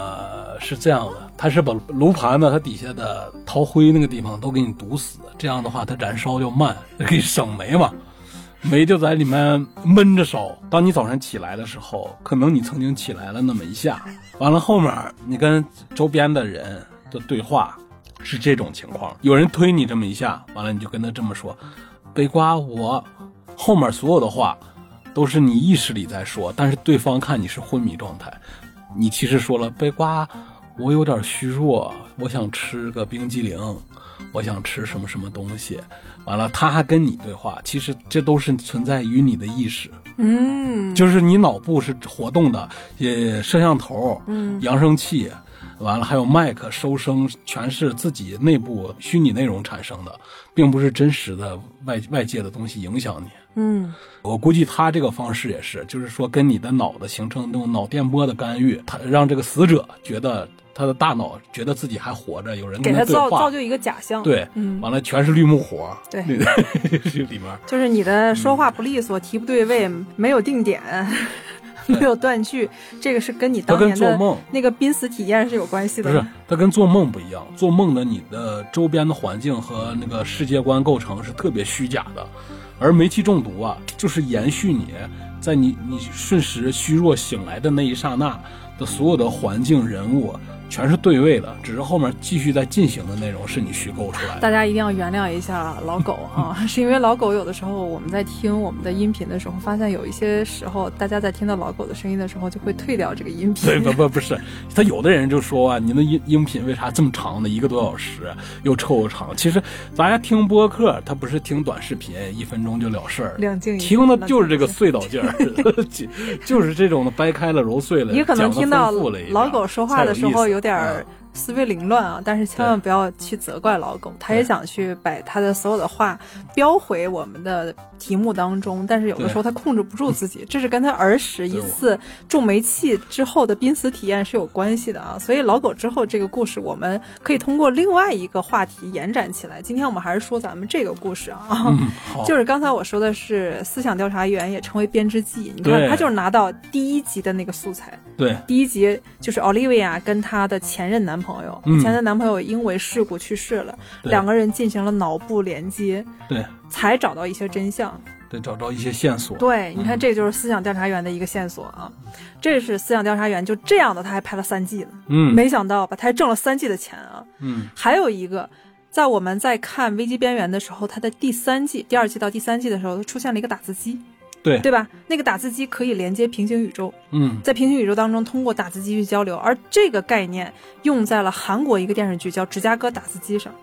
是这样的，它是把炉盘呢，它底下的陶灰那个地方都给你堵死，这样的话它燃烧就慢，可以省煤嘛。煤就在里面闷着烧。当你早上起来的时候，可能你曾经起来了那么一下，完了后面你跟周边的人的对话是这种情况：有人推你这么一下，完了你就跟他这么说：“北瓜，我后面所有的话都是你意识里在说，但是对方看你是昏迷状态，你其实说了北瓜，我有点虚弱，我想吃个冰激凌，我想吃什么什么东西。”完了，他还跟你对话，其实这都是存在于你的意识，嗯，就是你脑部是活动的，也摄像头，嗯，扬声器，完了还有麦克收声，全是自己内部虚拟内容产生的，并不是真实的外外界的东西影响你，嗯，我估计他这个方式也是，就是说跟你的脑子形成那种脑电波的干预，他让这个死者觉得。他的大脑觉得自己还活着，有人给他造造就一个假象，对，完了全是绿幕火，对，这里面。就是你的说话不利索，题不对位，没有定点，没有断句，这个是跟你当年的那个濒死体验是有关系的。不是，它跟做梦不一样，做梦的你的周边的环境和那个世界观构成是特别虚假的，而煤气中毒啊，就是延续你在你你瞬时虚弱醒来的那一刹那的所有的环境人物。全是对位的，只是后面继续在进行的内容是你虚构出来的。大家一定要原谅一下老狗啊，是因为老狗有的时候我们在听我们的音频的时候，发现有一些时候大家在听到老狗的声音的时候，就会退掉这个音频。对，不 不不是，他有的人就说啊，你的音音频为啥这么长呢？一个多小时，又臭又长。其实大家听播客，他不是听短视频，一分钟就了事儿。两静听的就是这个碎倒劲儿，就是这种的掰开了揉碎了，你可能听到老狗说话的时候有。有点儿思维凌乱啊，但是千万不要去责怪老狗，他也想去把他的所有的话标回我们的题目当中，但是有的时候他控制不住自己，这是跟他儿时一次中煤气之后的濒死体验是有关系的啊。所以老狗之后这个故事，我们可以通过另外一个话题延展起来。今天我们还是说咱们这个故事啊，就是刚才我说的是思想调查员也成为编织记，你看他就是拿到第一集的那个素材，对，第一集就是 Olivia 跟她的前任男朋友，前的男朋友因为事故去世了，两个人进行了脑部连接，对，才找到一些真相，对，找到一些线索。对，你看这就是思想调查员的一个线索啊，这是思想调查员就这样的，他还拍了三季呢，嗯，没想到吧，他还挣了三季的钱啊，嗯，还有一个。在我们在看《危机边缘》的时候，他的第三季、第二季到第三季的时候，出现了一个打字机，对对吧？那个打字机可以连接平行宇宙，嗯，在平行宇宙当中通过打字机去交流，而这个概念用在了韩国一个电视剧叫《芝加哥打字机》上，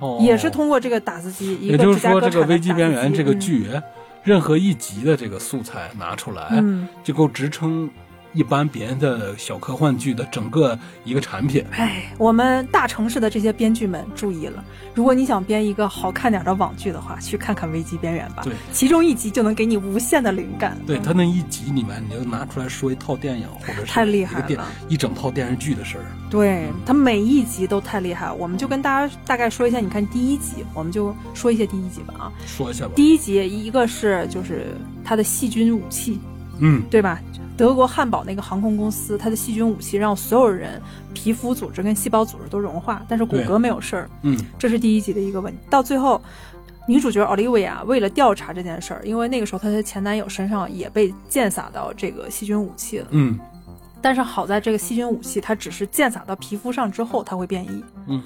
哦，也是通过这个打字机。也就是说，这个《危机边缘》这个剧，任何一集的这个素材拿出来，嗯，就够支撑。一般别人的小科幻剧的整个一个产品，哎，我们大城市的这些编剧们注意了，如果你想编一个好看点的网剧的话，去看看《危机边缘》吧。对，其中一集就能给你无限的灵感。对他那一集里面，你就拿出来说一套电影，或者是太厉害了，一整套电视剧的事儿。对他每一集都太厉害，我们就跟大家大概说一下。你看第一集，我们就说一下第一集吧啊，说一下吧。第一集一个是就是他的细菌武器，嗯，对吧？德国汉堡那个航空公司，它的细菌武器让所有人皮肤组织跟细胞组织都融化，但是骨骼没有事儿。嗯，这是第一集的一个问题。到最后，女主角奥利维亚为了调查这件事儿，因为那个时候她的前男友身上也被溅洒到这个细菌武器了。嗯，但是好在这个细菌武器它只是溅洒到皮肤上之后它会变异。嗯，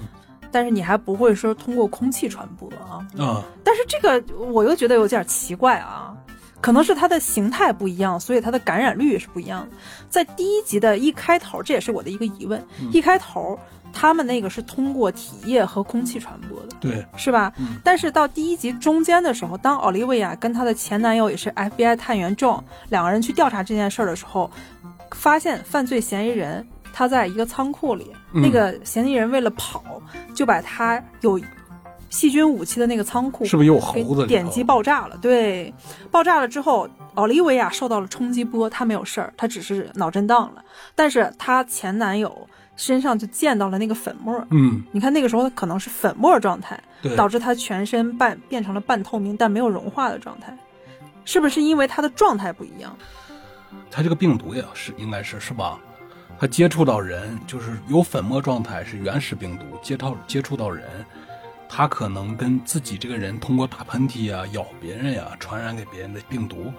但是你还不会说通过空气传播啊。啊，但是这个我又觉得有点奇怪啊。可能是它的形态不一样，所以它的感染率也是不一样的。在第一集的一开头，这也是我的一个疑问：一开头他们那个是通过体液和空气传播的，对，是吧？但是到第一集中间的时候，当奥利维亚跟她的前男友也是 FBI 探员 John 两个人去调查这件事儿的时候，发现犯罪嫌疑人他在一个仓库里，那个嫌疑人为了跑，就把他有。细菌武器的那个仓库是不是有猴子？点击爆炸了，对，爆炸了之后，奥利维亚受到了冲击波，她没有事儿，她只是脑震荡了。但是她前男友身上就溅到了那个粉末，嗯，你看那个时候可能是粉末状态，对，导致她全身半变成了半透明但没有融化的状态，是不是因为她的状态不一样？他这个病毒也是应该是是吧？他接触到人就是有粉末状态是原始病毒，接到接触到人。它可能跟自己这个人通过打喷嚏呀、咬别人呀，传染给别人的病毒，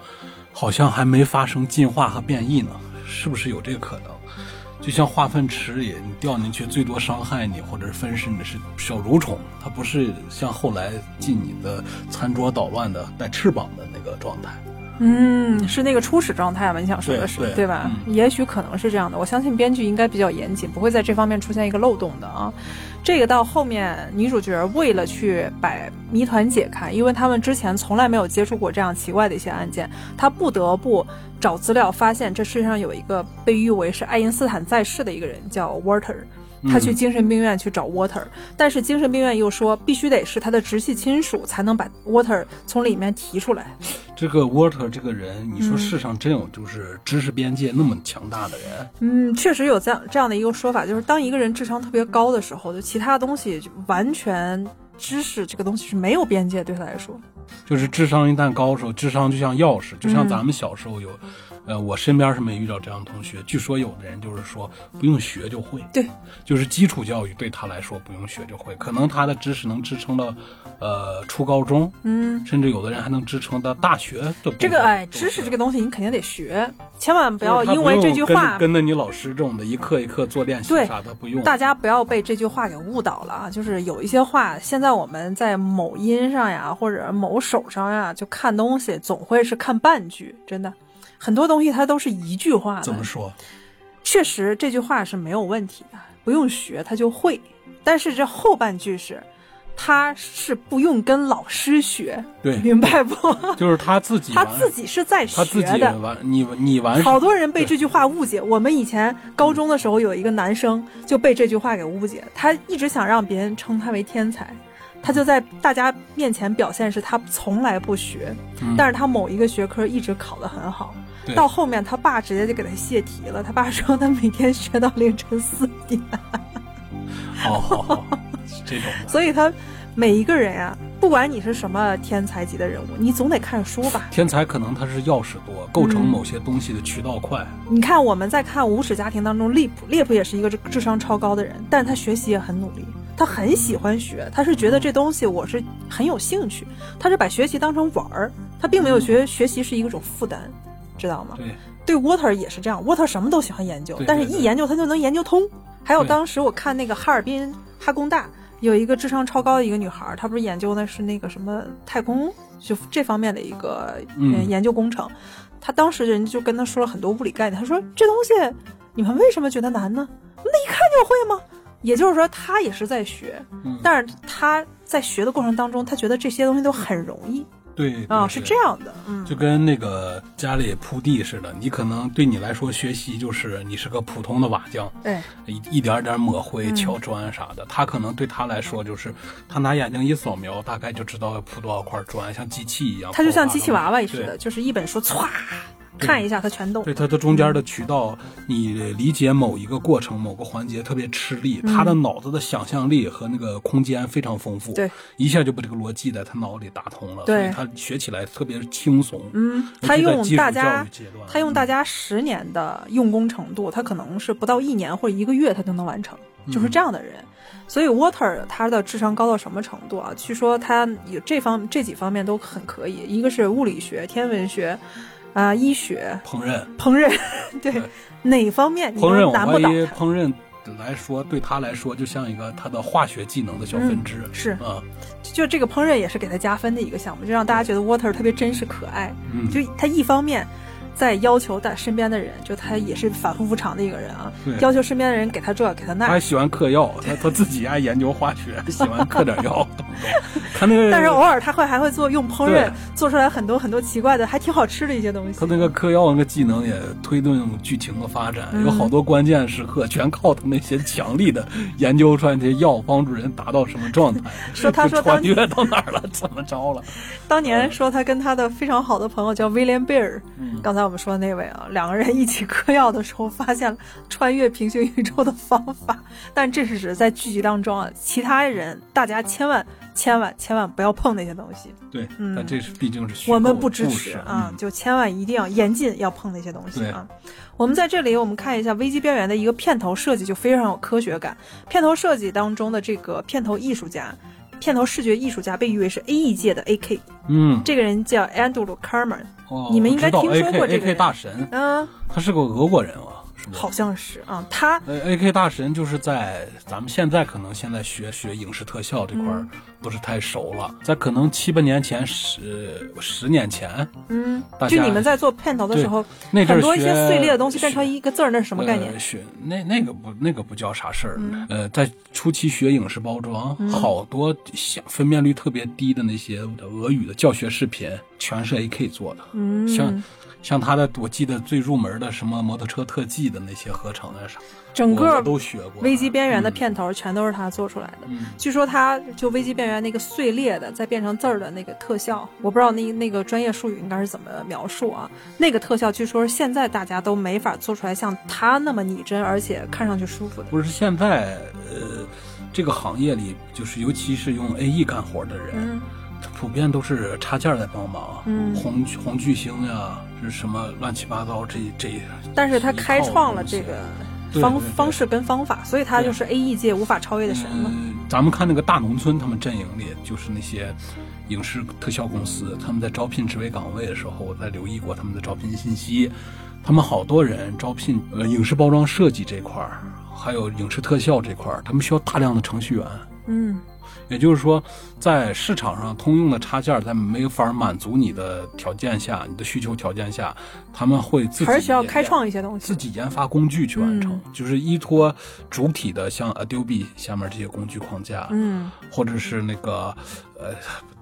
好像还没发生进化和变异呢，是不是有这个可能？就像化粪池里，你掉进去最多伤害你或者是分尸你的是小蠕虫，它不是像后来进你的餐桌捣乱的带翅膀的那个状态。嗯，是那个初始状态吗？你想说的是对吧？也许可能是这样的。我相信编剧应该比较严谨，不会在这方面出现一个漏洞的啊。这个到后面，女主角为了去把谜团解开，因为他们之前从来没有接触过这样奇怪的一些案件，她不得不找资料，发现这世界上有一个被誉为是爱因斯坦在世的一个人，叫 Walter。他去精神病院去找 Water，但是精神病院又说必须得是他的直系亲属才能把 Water 从里面提出来。这个 Water 这个人，你说世上真有就是知识边界那么强大的人？嗯，确实有这样这样的一个说法，就是当一个人智商特别高的时候，就其他东西就完全知识这个东西是没有边界，对他来说。就是智商一旦高的时候，智商就像钥匙，就像咱们小时候有。呃，我身边是没遇到这样的同学。据说有的人就是说不用学就会，对，就是基础教育对他来说不用学就会，可能他的知识能支撑到，呃，初高中，嗯，甚至有的人还能支撑到大学。这个哎，知识这个东西你肯定得学，千万不要因为这句话跟着你老师这种的一课一课做练习啥的不用。大家不要被这句话给误导了啊！就是有一些话，现在我们在某音上呀，或者某手上呀，就看东西总会是看半句，真的。很多东西它都是一句话。怎么说？确实这句话是没有问题的，不用学他就会。但是这后半句是，他是不用跟老师学，对，明白不？就是他自己他自己是在他自己学的。完你你完好多人被这句话误解。我们以前高中的时候，有一个男生就被这句话给误解，他一直想让别人称他为天才，他就在大家面前表现是他从来不学，嗯但是他某一个学科一直考得很好。对到后面，他爸直接就给他泄题了。他爸说他每天学到凌晨四点，好好好，这种。所以他每一个人呀、不管你是什么天才级的人物，你总得看书吧。天才可能他是钥匙多，构成嗯某些东西的渠道快。你看，我们在看无耻家庭当中，利普，利普也是一个智智商超高的人，但是他学习也很努力，他很喜欢学，他是觉得这东西我是很有兴趣，他是把学习当成玩儿，他并没有觉得学习是一种负担，知道吗？对，对，Water 也是这样，Water 什么都喜欢研究，但是一研究他就能研究通。还有当时我看那个哈尔滨哈工大有一个智商超高的一个女孩儿，她不是研究的是那个什么太空就这方面的一个嗯呃研究工程，她当时人就跟她说了很多物理概念，她说这东西你们为什么觉得难呢？那一看就会吗？也就是说，她也是在学，嗯，但是她在学的过程当中，她觉得这些东西都很容易对啊，是这样的，嗯，就跟那个家里铺地似的，你可能对你来说学习就是你是个普通的瓦匠，对，一一点点抹灰、嗯敲砖啥的。他可能对他来说就是，他拿眼睛一扫描，大概就知道要铺多少块砖，像机器一样。他就像机器娃娃似的，就是一本书歘看一下它全动。对它的中间的渠道，你理解某一个过程、某个环节特别吃力，嗯他的脑子的想象力和那个空间非常丰富，对，一下就把这个逻辑在他脑里打通了，对所以他学起来特别轻松。嗯，他用大家他用大家十年的用功程度，他可能是不到一年或者一个月他就能完成，就是这样的人。所以 Water 他的智商高到什么程度啊？据说他有这方这几方面都很可以，一个是物理学、天文学，啊、医学、烹饪，烹饪，对对哪方面你烹饪，都我怀疑难不倒他。烹饪来说，对他来说就像一个他的化学技能的小分支。是啊，就这个烹饪也是给他加分的一个项目，就让大家觉得 Water 特别真实可爱。嗯，就他一方面在要求他身边的人，就他也是反复无常的一个人啊对，要求身边的人给他这给他那他还。喜欢嗑药，他他自己爱研究化学，喜欢嗑点药，懂不懂？他那个，但是偶尔他会还会做用烹饪做出来很多很多奇怪的，还挺好吃的一些东西他。那个嗑药那个技能也推动剧情的发展，嗯有好多关键时刻全靠他那些强力的研究出来那些药，帮助人达到什么状态。说他说就穿当越到哪儿了，怎么着了？当年说他跟他的非常好的朋友叫威廉贝尔，嗯刚才我们说的那位啊，两个人一起嗑药的时候，发现了穿越平行宇宙的方法。但这是指在剧集当中啊，其他人大家千万千万千万不要碰那些东西，对，嗯但这是毕竟是我们不支持啊，嗯就千万一定要严禁要碰那些东西啊。我们在这里，我们看一下《危机边缘》的一个片头设计，就非常有科学感。片头设计当中的这个片头艺术家。片头视觉艺术家被誉为是 A E 界的 AK，嗯，这个人叫 Andrew Carmen，哦你们应该听说过这个大神，嗯，他是个俄国人啊？好像是啊，他呃，A.K. 大神就是在咱们现在可能现在学学影视特效这块儿嗯不是太熟了，在可能七八年前、十十年前嗯就你们在做片头的时候，很那很多一些碎裂的东西变成一个字儿，那是什么概念呃？学那那个不那个不叫啥事儿、嗯呃，在初期学影视包装，好多像分辨率特别低的那些俄语的教学视频，全是 A.K. 做的。嗯，像像他的，我记得最入门的什么摩托车特技的那些合成啊啥，整个都学过。危机边缘的嗯片头全都是他做出来的。嗯据说他就危机边缘那个碎裂的再变成字儿的那个特效，我不知道那那个专业术语应该是怎么描述啊？那个特效据说是现在大家都没法做出来像他那么拟真，而且看上去舒服的。不是现在，呃，这个行业里，就是尤其是用 AE 干活的人，嗯普遍都是插件在帮忙，嗯红红巨星呀，是什么乱七八糟这这。但是他开创了这个方方式跟方法，所以他就是 A E 界无法超越的神了。嗯，咱们看那个大农村，他们阵营里就是那些影视特效公司，他们在招聘职位岗位的时候，我在留意过他们的招聘信息。他们好多人招聘呃影视包装设计这块儿，还有影视特效这块儿，他们需要大量的程序员。嗯也就是说，在市场上通用的插件在没法满足你的条件下，你的需求条件下，他们会自己还是需要开创一些东西。自己研发工具去完成，就是依托主体的像 Adobe 下面这些工具框架，嗯，或者是那个呃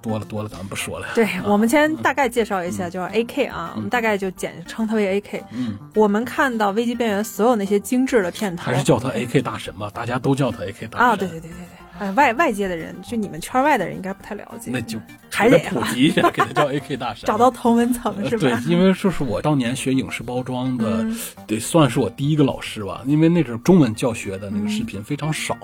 多了多了，咱们不说了。对，我们先大概介绍一下，就是 AK 啊，我们大概就简称它为 AK。嗯，我们看到危机边缘所有那些精致的片头还是叫它 AK 大神吧，大家都叫它 AK 大神啊，对对对对对，哎，外外界的人，就你们圈外的人应该不太了解，那就还得普及一下，给他叫 AK 大神，找到同文层是吧？对，因为这是我当年学影视包装的，嗯得算是我第一个老师吧。因为那阵儿中文教学的那个视频非常少，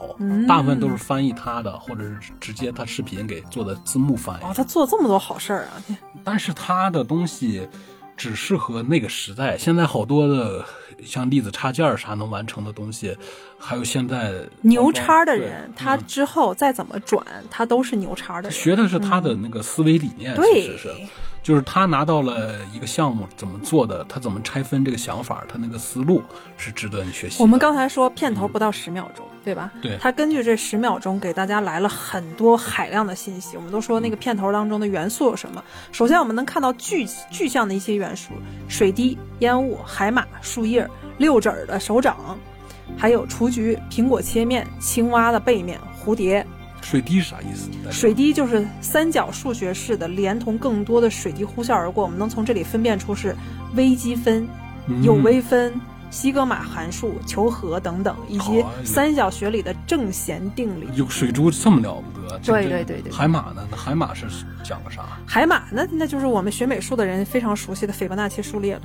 大部分都是翻译他的，或者是直接他视频给做的字幕翻译。哦，他做这么多好事儿啊！但是他的东西只适合那个时代，现在好多的像粒子插件儿啥能完成的东西，还有现在牛叉的人，他嗯之后再怎么转，他都是牛叉的人。学的是他的那个思维理念，嗯对其实是，就是他拿到了一个项目怎么做的，他怎么拆分这个想法，他那个思路是值得你学习。我们刚才说片头不到十秒钟，对吧？对他根据这十秒钟给大家来了很多海量的信息。我们都说那个片头当中的元素有什么？首先我们能看到具具象的一些元素：水滴、烟雾、海马、树叶、六指儿的手掌，还有雏菊、苹果切面、青蛙的背面、蝴蝶。水滴是啥意思？水滴就是三角数学式的，连同更多的水滴呼啸而过。我们能从这里分辨出是微积分、嗯有微分、西格玛函数、求和等等，以及三角学里的正弦定理。有水珠这么了不得？这对对对对海马呢？那海马是讲个啥？海马那那就是我们学美术的人非常熟悉的斐波那契数列了。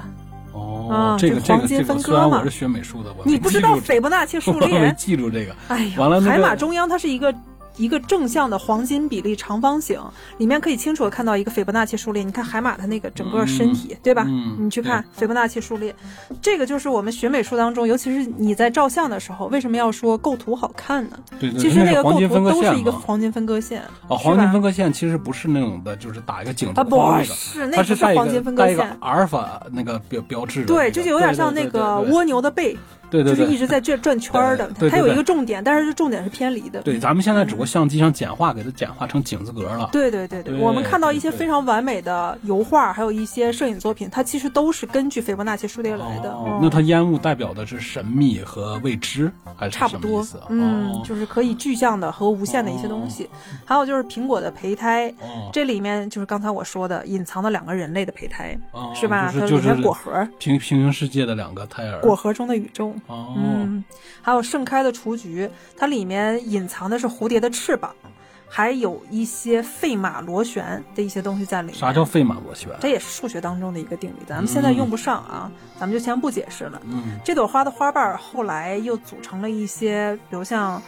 这个这这黄金个这个，分割嘛虽然我是学美术的，我你不知道斐波那契数我没列？记住这个。哎呀，完了那个海马中央它是一个。一个正向的黄金比例长方形，里面可以清楚的看到一个斐波那契数列。你看海马它那个整个身体，对吧？嗯你去看斐波那契数列，这个就是我们学美术当中，尤其是你在照相的时候，为什么要说构图好看呢？对对，其实那个构图都是。一个黄金分割线。哦，黄金分割线其实不是那种的，就是打一个井啊，不字框那个，是，那它不是黄金分割线。阿尔法那个标标志对，个。这就有点像那个蜗牛的背，对对对，就是一直在转转圈儿的对对。对它有一个重点，但是这重点是偏离的。对，咱们现在只不过相机上简化，给它简化成井字格了。对对对对，我们看到一些对对非常完美的油画，还有一些摄影作品，它其实都是根据斐波那契数列来的。哦嗯那它烟雾代表的是神秘和未知，还是差不多？嗯，哦就是可以具象的和无限的一些东西。还有就是苹果的胚胎，哦这里面就是刚才我说的隐藏的两个人类的胚胎，哦是吧？它里就是就是面果核，平平行世界的两个胎儿。果核中的宇宙。哦，嗯，还有盛开的雏菊，它里面隐藏的是蝴蝶的翅膀，还有一些费马螺旋的一些东西在里面。啥叫费马螺旋？这也是数学当中的一个定理，咱们现在用不上啊，咱们就先不解释了。嗯这朵花的花瓣儿后来又组成了一些，比如像，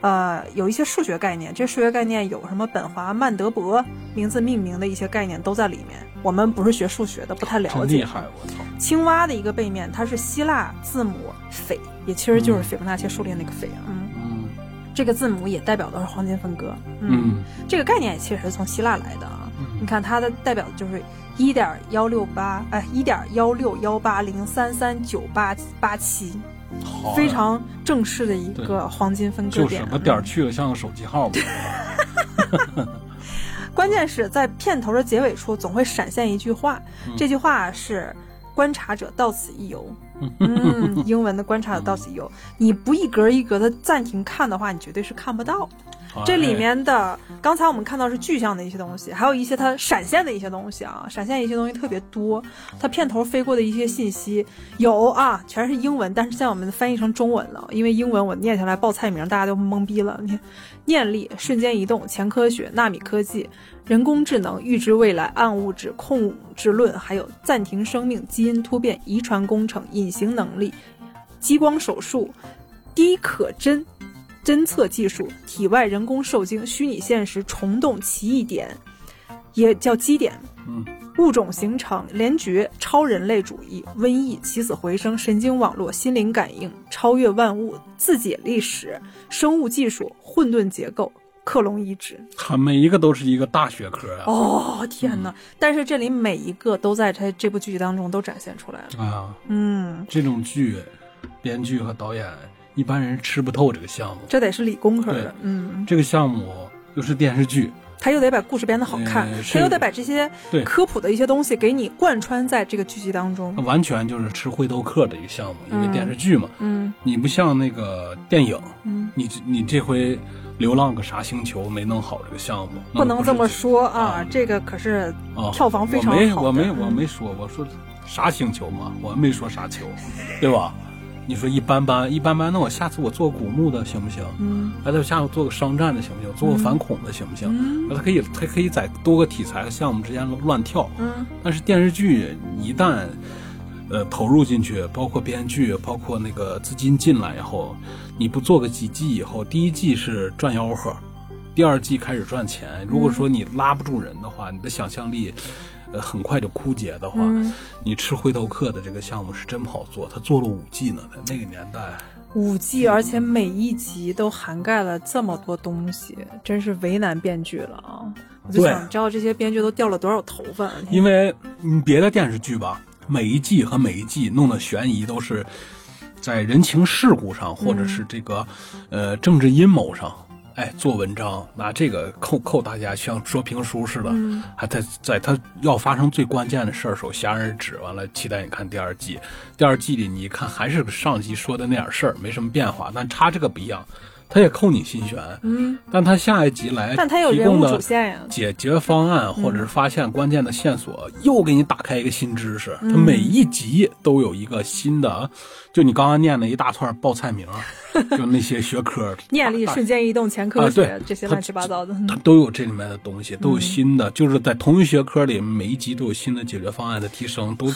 呃，有一些数学概念。这数学概念有什么本华曼德伯名字命名的一些概念都在里面。我们不是学数学的，不太了解。厉害，我操！青蛙的一个背面，它是希腊字母斐，也其实就是斐波那契数列那个斐啊。嗯，嗯这个字母也代表的是黄金分割。嗯这个概念其实是从希腊来的啊。嗯你看它的代表的就是一点幺六八，哎，一点幺六幺八零三三九八八七，非常正式的一个黄金分割就点。什么点儿去了，像个手机号嘛。关键是在片头的结尾处总会闪现一句话，嗯这句话是“观察者到此一游”。嗯，英文的“观察者到此一游”，你不一格一格的暂停看的话，你绝对是看不到。这里面的，刚才我们看到是具象的一些东西，还有一些它闪现的一些东西啊，闪现一些东西特别多。它片头飞过的一些信息有啊，全是英文，但是现在我们翻译成中文了，因为英文我念下来报菜名，大家都懵逼了。你看，念力、瞬间移动、前科学、纳米科技、人工智能、预知未来、暗物质、控制论，还有暂停生命、基因突变、遗传工程、隐形能力、激光手术、低可侦。侦测技术、体外人工受精、虚拟现实、虫洞、奇异点，也叫基点。嗯，物种形成、联觉、超人类主义、瘟疫、起死回生、神经网络、心灵感应、超越万物、自解历史、生物技术、混沌结构、克隆移植。它每一个都是一个大学科啊！哦，天哪！但是这里每一个都在他这部剧当中都展现出来了。啊，嗯，这种剧，编剧和导演一般人吃不透这个项目。这得是理工科的。嗯，这个项目，又是电视剧，他又得把故事编得好看，他又得把这些对。科普的一些东西给你贯穿在这个剧集当中。它。完全就是吃回头客的一个项目，因为嗯。电视剧嘛，嗯。你不像那个电影，嗯，你你这回《流浪个啥星球》没弄好这个项目，不能这么说啊啊，这个可是啊，票房非常好的。我没我没嗯。我没说，我说啥星球嘛，我没说啥球，对吧？你说一般般，一般般，那我下次我做古墓的行不行？嗯哎，那下次做个商战的行不行？做个反恐的行不行？嗯那它可以，他可以在多个题材和项目之间乱跳。嗯但是电视剧一旦呃投入进去，包括编剧，包括那个资金进来以后，你不做个几季以后，第一季是赚吆喝，第二季开始赚钱。如果说你拉不住人的话，你的想象力。呃，很快就枯竭的话，嗯你吃回头客的这个项目是真不好做。他做了五季呢，在那个年代，五季，而且每一集都涵盖了这么多东西，真是为难编剧了啊！我就想知道这些编剧都掉了多少头发。因为嗯别的电视剧吧，每一季和每一季弄的悬疑都是在人情世故上，或者是这个、呃政治阴谋上，哎做文章，拿这个扣扣大家，像说评书似的，嗯。还在在他要发生最关键的事儿时候戛然而止，完了期待你看第二季，第二季里你一看还是上集说的那点事儿，没什么变化，但他这个不一样，他也扣你心弦，嗯，但他下一集来但他有人物提供的主线呀。解决方案，或者是发现关键的线索，又给你打开一个新知识。他每一集都有一个新的，就你刚刚念的一大串报菜名，就那些学科，念力、瞬间移动、前科学、这些乱七八糟的。他都有这里面的东西，都有新的，就是在同一学科里，每一集都有新的解决方案的提升，都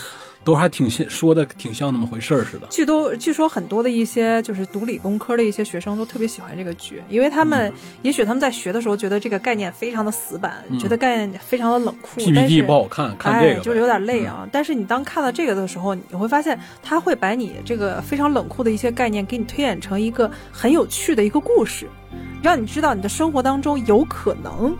都还挺像说的挺像那么回事儿似的。据都据说很多的一些就是读理工科的一些学生都特别喜欢这个剧，因为他们、嗯也许他们在学的时候觉得这个概念非常的死板，觉得概念非常的冷酷，但 PPT 是不好看，看这哎，个就是有呗点累啊。但是你当看到这个的时候，你会发现他会把你这个非常冷酷的一些概念给你推演成一个很有趣的一个故事，让你知道你的生活当中有可能。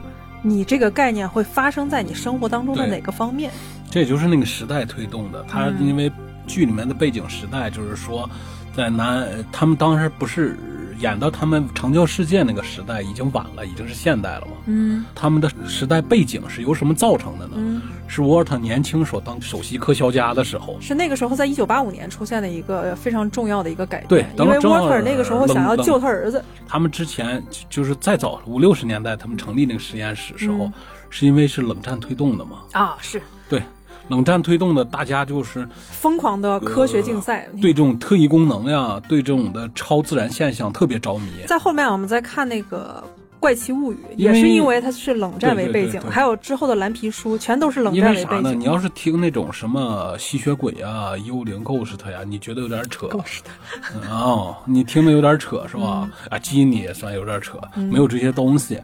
你这个概念会发生在你生活当中的哪个方面？这也就是那个时代推动的。他嗯因为剧里面的背景时代，就是说，在南呃他们当时不是演到他们成就世界那个时代已经晚了，已经是现代了嘛。嗯他们的时代背景是由什么造成的呢？嗯，是沃尔特年轻时候当首席科学家的时候，是那个时候，在一九八五年出现的一个非常重要的一个改变。对因为沃特那个时候想要救他儿子。他们之前就是再早五六十年代，他们成立那个实验室时候，嗯是因为是冷战推动的嘛？啊，是对，冷战推动的，大家就是疯狂的科学竞赛。对这种特异功能呀，对这种的超自然现象特别着迷。在后面我们再看那个《怪奇物语》，也是因为它是冷战为背景，对对对对还有之后的蓝皮书，全都是冷因战为背景。你要是听那种什么吸血鬼啊、幽灵 ghost 呀，你觉得有点扯。是的，嗯哦，你听的有点扯是吧？啊，基尼也算有点扯，没有这些东西。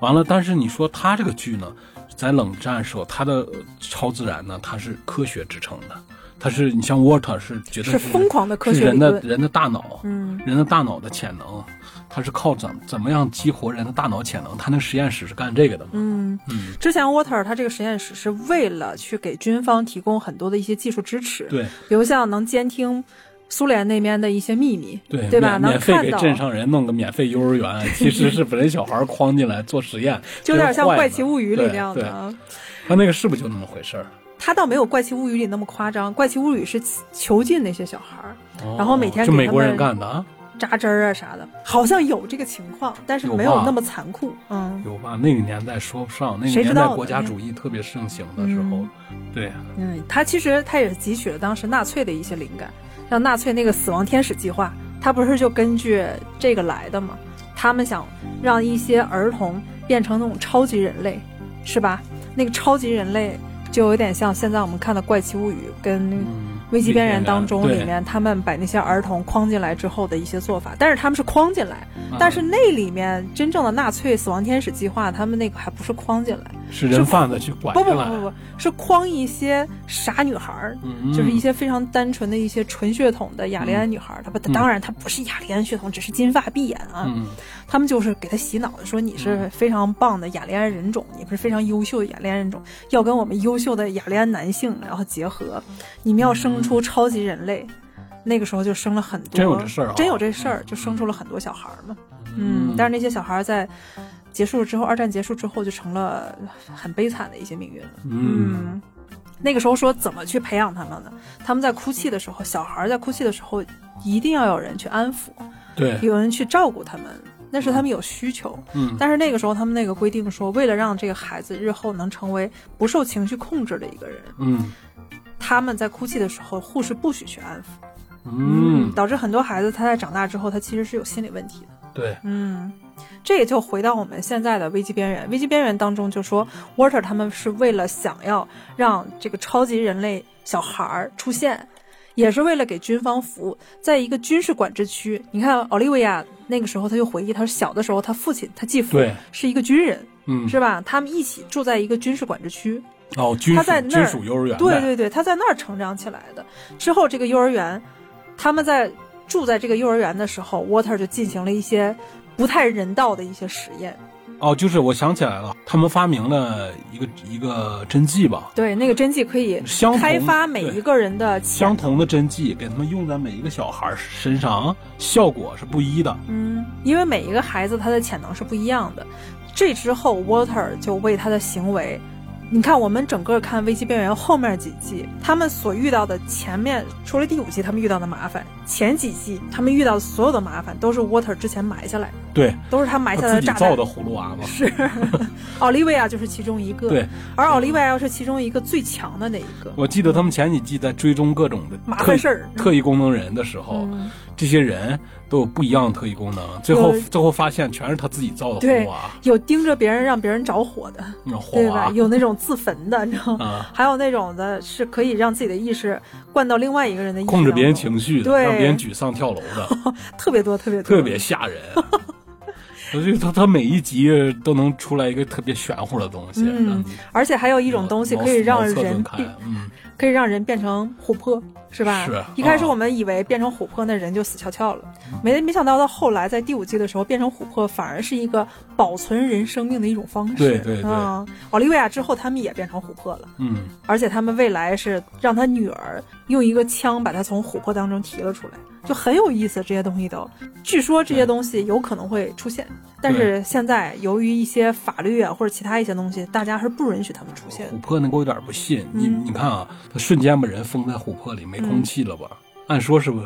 完了，但是你说他这个剧呢，在冷战时候，它的呃超自然呢，它是科学支撑的。它是你像沃特是觉得是疯狂的科学是人。的人的大脑，嗯，人的大脑的潜能，它是靠怎怎么样激活人的大脑潜能？他那个实验室是干这个的嘛？嗯嗯，之前沃特尔他这个实验室是为了去给军方提供很多的一些技术支持，对比如像能监听苏联那边的一些秘密，对对吧？能免免费看到，给镇上人弄个免费幼儿园，其实是把人小孩框进来做实验，就有点像《怪奇物语》里对那样的。他那个是不是就那么回事儿？他倒没有《怪奇物语》里那么夸张，《怪奇物语》是囚禁那些小孩儿，然后每天就美国人干的啊？扎针儿啊啥的，好像有这个情况，但是没有那么残酷。嗯有吧？那个年代说不上，那个年代国家主义特别盛行的时候，对，嗯，他其实他也是汲取了当时纳粹的一些灵感，像纳粹那个死亡天使计划，它不是就根据这个来的吗？他们想让一些儿童变成那种超级人类，是吧？那个超级人类就有点像现在我们看的《怪奇物语》跟，危机边缘当中里面，他们把那些儿童框进来之后的一些做法，但是他们是框进来，嗯但是那里面真正的纳粹死亡天使计划，他们那个还不是框进来，是人贩子去拐不不，不不不，是框一些傻女孩儿，嗯就是一些非常单纯的一些纯血统的雅利安女孩儿，她不，当然她不是雅利安血统，只是金发碧眼啊，嗯他们就是给他洗脑，说你是非常棒的雅利安人种，你是非常优秀的雅利安人种，要跟我们优秀的雅利安男性然后结合，你们要生出超级人类。那个时候就生了很多，真有这事儿啊真有这事儿，就生出了很多小孩儿嘛。嗯，但是那些小孩儿在结束了之后，二战结束之后就成了很悲惨的一些命运了。嗯，那个时候说怎么去培养他们呢？他们在哭泣的时候，小孩在哭泣的时候，一定要有人去安抚，对，有人去照顾他们，那是他们有需求。嗯，但是那个时候他们那个规定说，为了让这个孩子日后能成为不受情绪控制的一个人，嗯他们在哭泣的时候，护士不许去安抚。嗯，导致很多孩子他在长大之后，他其实是有心理问题的。对，嗯，这也就回到我们现在的危机边缘。危机边缘当中就说，Water 他们是为了想要让这个超级人类小孩儿出现，也是为了给军方服务，在一个军事管制区。你看奥利维亚那个时候他就回忆，他说小的时候他父亲他继父是一个军人，嗯，是吧？他们一起住在一个军事管制区。哦，他在那儿属幼儿园，对对对，他在那儿成长起来的。之后这个幼儿园，他们在住在这个幼儿园的时候，Water 就进行了一些不太人道的一些实验。哦，就是我想起来了，他们发明了一个一个针剂吧，对，那个针剂可以相开发每一个人的潜相同的针剂给他们用在每一个小孩身上，效果是不一的。嗯，因为每一个孩子他的潜能是不一样的。这之后，Water 就为他的行为，你看我们整个看《危机边缘》后面几季，他们所遇到的前面除了第五季他们遇到的麻烦，前几季他们遇到的所有的麻烦都是 Water 之前埋下来的，对，都是他埋下来的炸弹。造的葫芦娃嘛。是，奥利维亚就是其中一个。对，而奥利维亚又是其中一个最强的那一个。我记得他们前几季在追踪各种的麻烦事儿特异功能人的时候，嗯这些人都有不一样的特异功能，最后最后发现全是他自己造的火对芦娃，有盯着别人让别人着火的，那种火对吧？娃有那种自焚的，你知道吗？啊，还有那种的是可以让自己的意识灌到另外一个人的意识控制别人情绪的，让别人沮丧跳楼的，特别多，特别多，特别吓人。我觉得他他每一集都能出来一个特别玄乎的东西，嗯而且还有一种东西可以让人嗯，可以让人变成琥珀，是吧？是一开始啊我们以为变成琥珀那人就死翘翘了，没没想到到后来在第五季的时候变成琥珀，反而是一个保存人生命的一种方式。对对对嗯，奥利维亚之后他们也变成琥珀了，嗯，而且他们未来是让他女儿用一个枪把他从琥珀当中提了出来，就很有意思。这些东西都，据说这些东西有可能会出现，但是现在由于一些法律啊或者其他一些东西，大家是不允许他们出现。琥珀那个我有点不信，你嗯你看啊，他瞬间把人封在琥珀里，没空气了吧？按说是不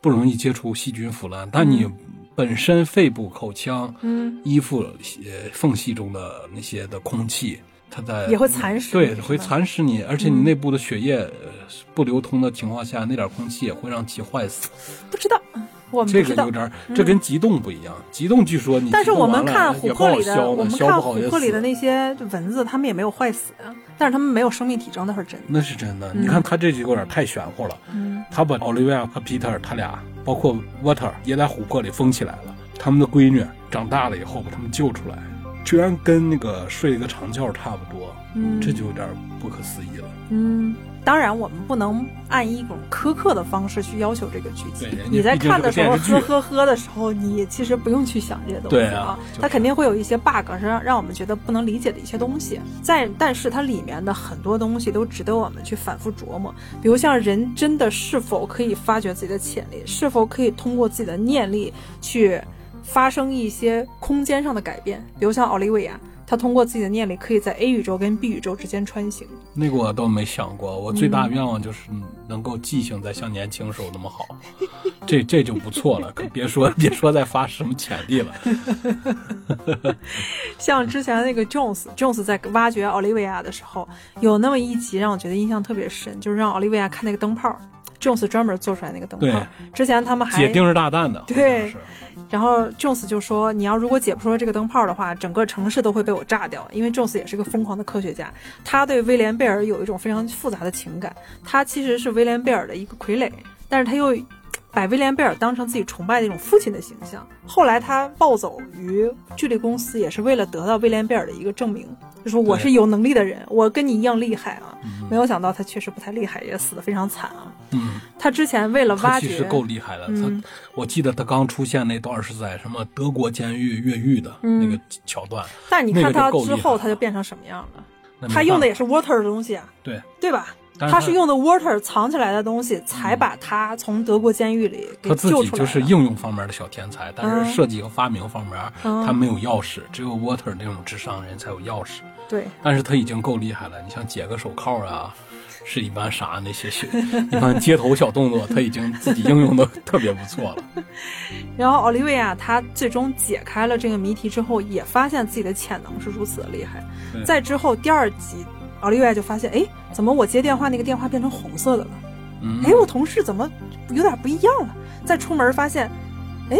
不容易接触细菌腐烂，但你本身肺部、口腔、嗯，衣服呃缝隙中的那些的空气，它在也会蚕食对，会蚕食你，而且你嗯内部的血液呃不流通的情况下，那点空气也会让其坏死。不知道，我们这个有。点儿，这跟极冻不一样。极冻据说你但是我们看琥珀里的，我们看琥珀里的那些蚊子，它们也没有坏死啊，但是它们没有生命体征，那是真的。那是真的。嗯你看他这就有点太玄乎了。嗯他把奥利维亚和皮特尔他俩，包括 Water 也在琥珀里封起来了。他们的闺女长大了以后把他们救出来，居然跟那个睡一个长觉差不多，嗯，这就有点不可思议了。嗯，当然我们不能按一种苛刻的方式去要求这个剧集对。你在看的时候呵呵呵的时候，你其实不用去想这些东西对啊就是它肯定会有一些 bug 是让让我们觉得不能理解的一些东西。在但是它里面的很多东西都值得我们去反复琢磨，比如像人真的是否可以发掘自己的潜力，是否可以通过自己的念力去发生一些空间上的改变，比如像奥利维亚。他通过自己的念力，可以在 A 宇宙跟 B 宇宙之间穿行。那个我倒没想过，我最嗯大愿望就是能够记性再像年轻时候那么好，这这就不错了。可别说 别说再发什么潜力了。像之前那个 Jones，Jones 在挖掘奥利维亚的时候，有那么一集让我觉得印象特别深，就是让奥利维亚看那个灯泡，Jones 专门做出来那个灯泡。之前他们还解定时炸弹的，对然后 Jones 就说：“你要如果解不出来这个灯泡的话，整个城市都会被我炸掉。”因为 Jones 也是个疯狂的科学家，他对威廉贝尔有一种非常复杂的情感。他其实是威廉贝尔的一个傀儡，但是他又把威廉贝尔当成自己崇拜的一种父亲的形象。后来他暴走于巨力公司，也是为了得到威廉贝尔的一个证明，就说我是有能力的人，我跟你一样厉害啊。没有想到他确实不太厉害，也死得非常惨啊。嗯，他之前为了挖掘，他其实够厉害的。嗯他我记得他刚出现那段是在什么德国监狱越狱的嗯那个桥段，但你看他之后，他就变成什么样了？他用的也是 water 的东西啊，对对吧？但他是用的 Water 藏起来的东西，才把他从德国监狱里给救出来的。己就是应用方面的小天才，但嗯是设计和发明方面嗯他没有钥匙，只有 Water 那种智商人才有钥匙。对，但是他已经够厉害了，你像解个手铐啊，是一般啥那些小一般街头小动作，他已经自己应用的特别不错了。然后奥利维亚他最终解开了这个谜题之后，也发现自己的潜能是如此的厉害对。在之后第二集，奥利维亚就发现，哎，怎么我接电话那个电话变成红色的了？嗯，哎，我同事怎么有点不一样了？再出门发现，哎，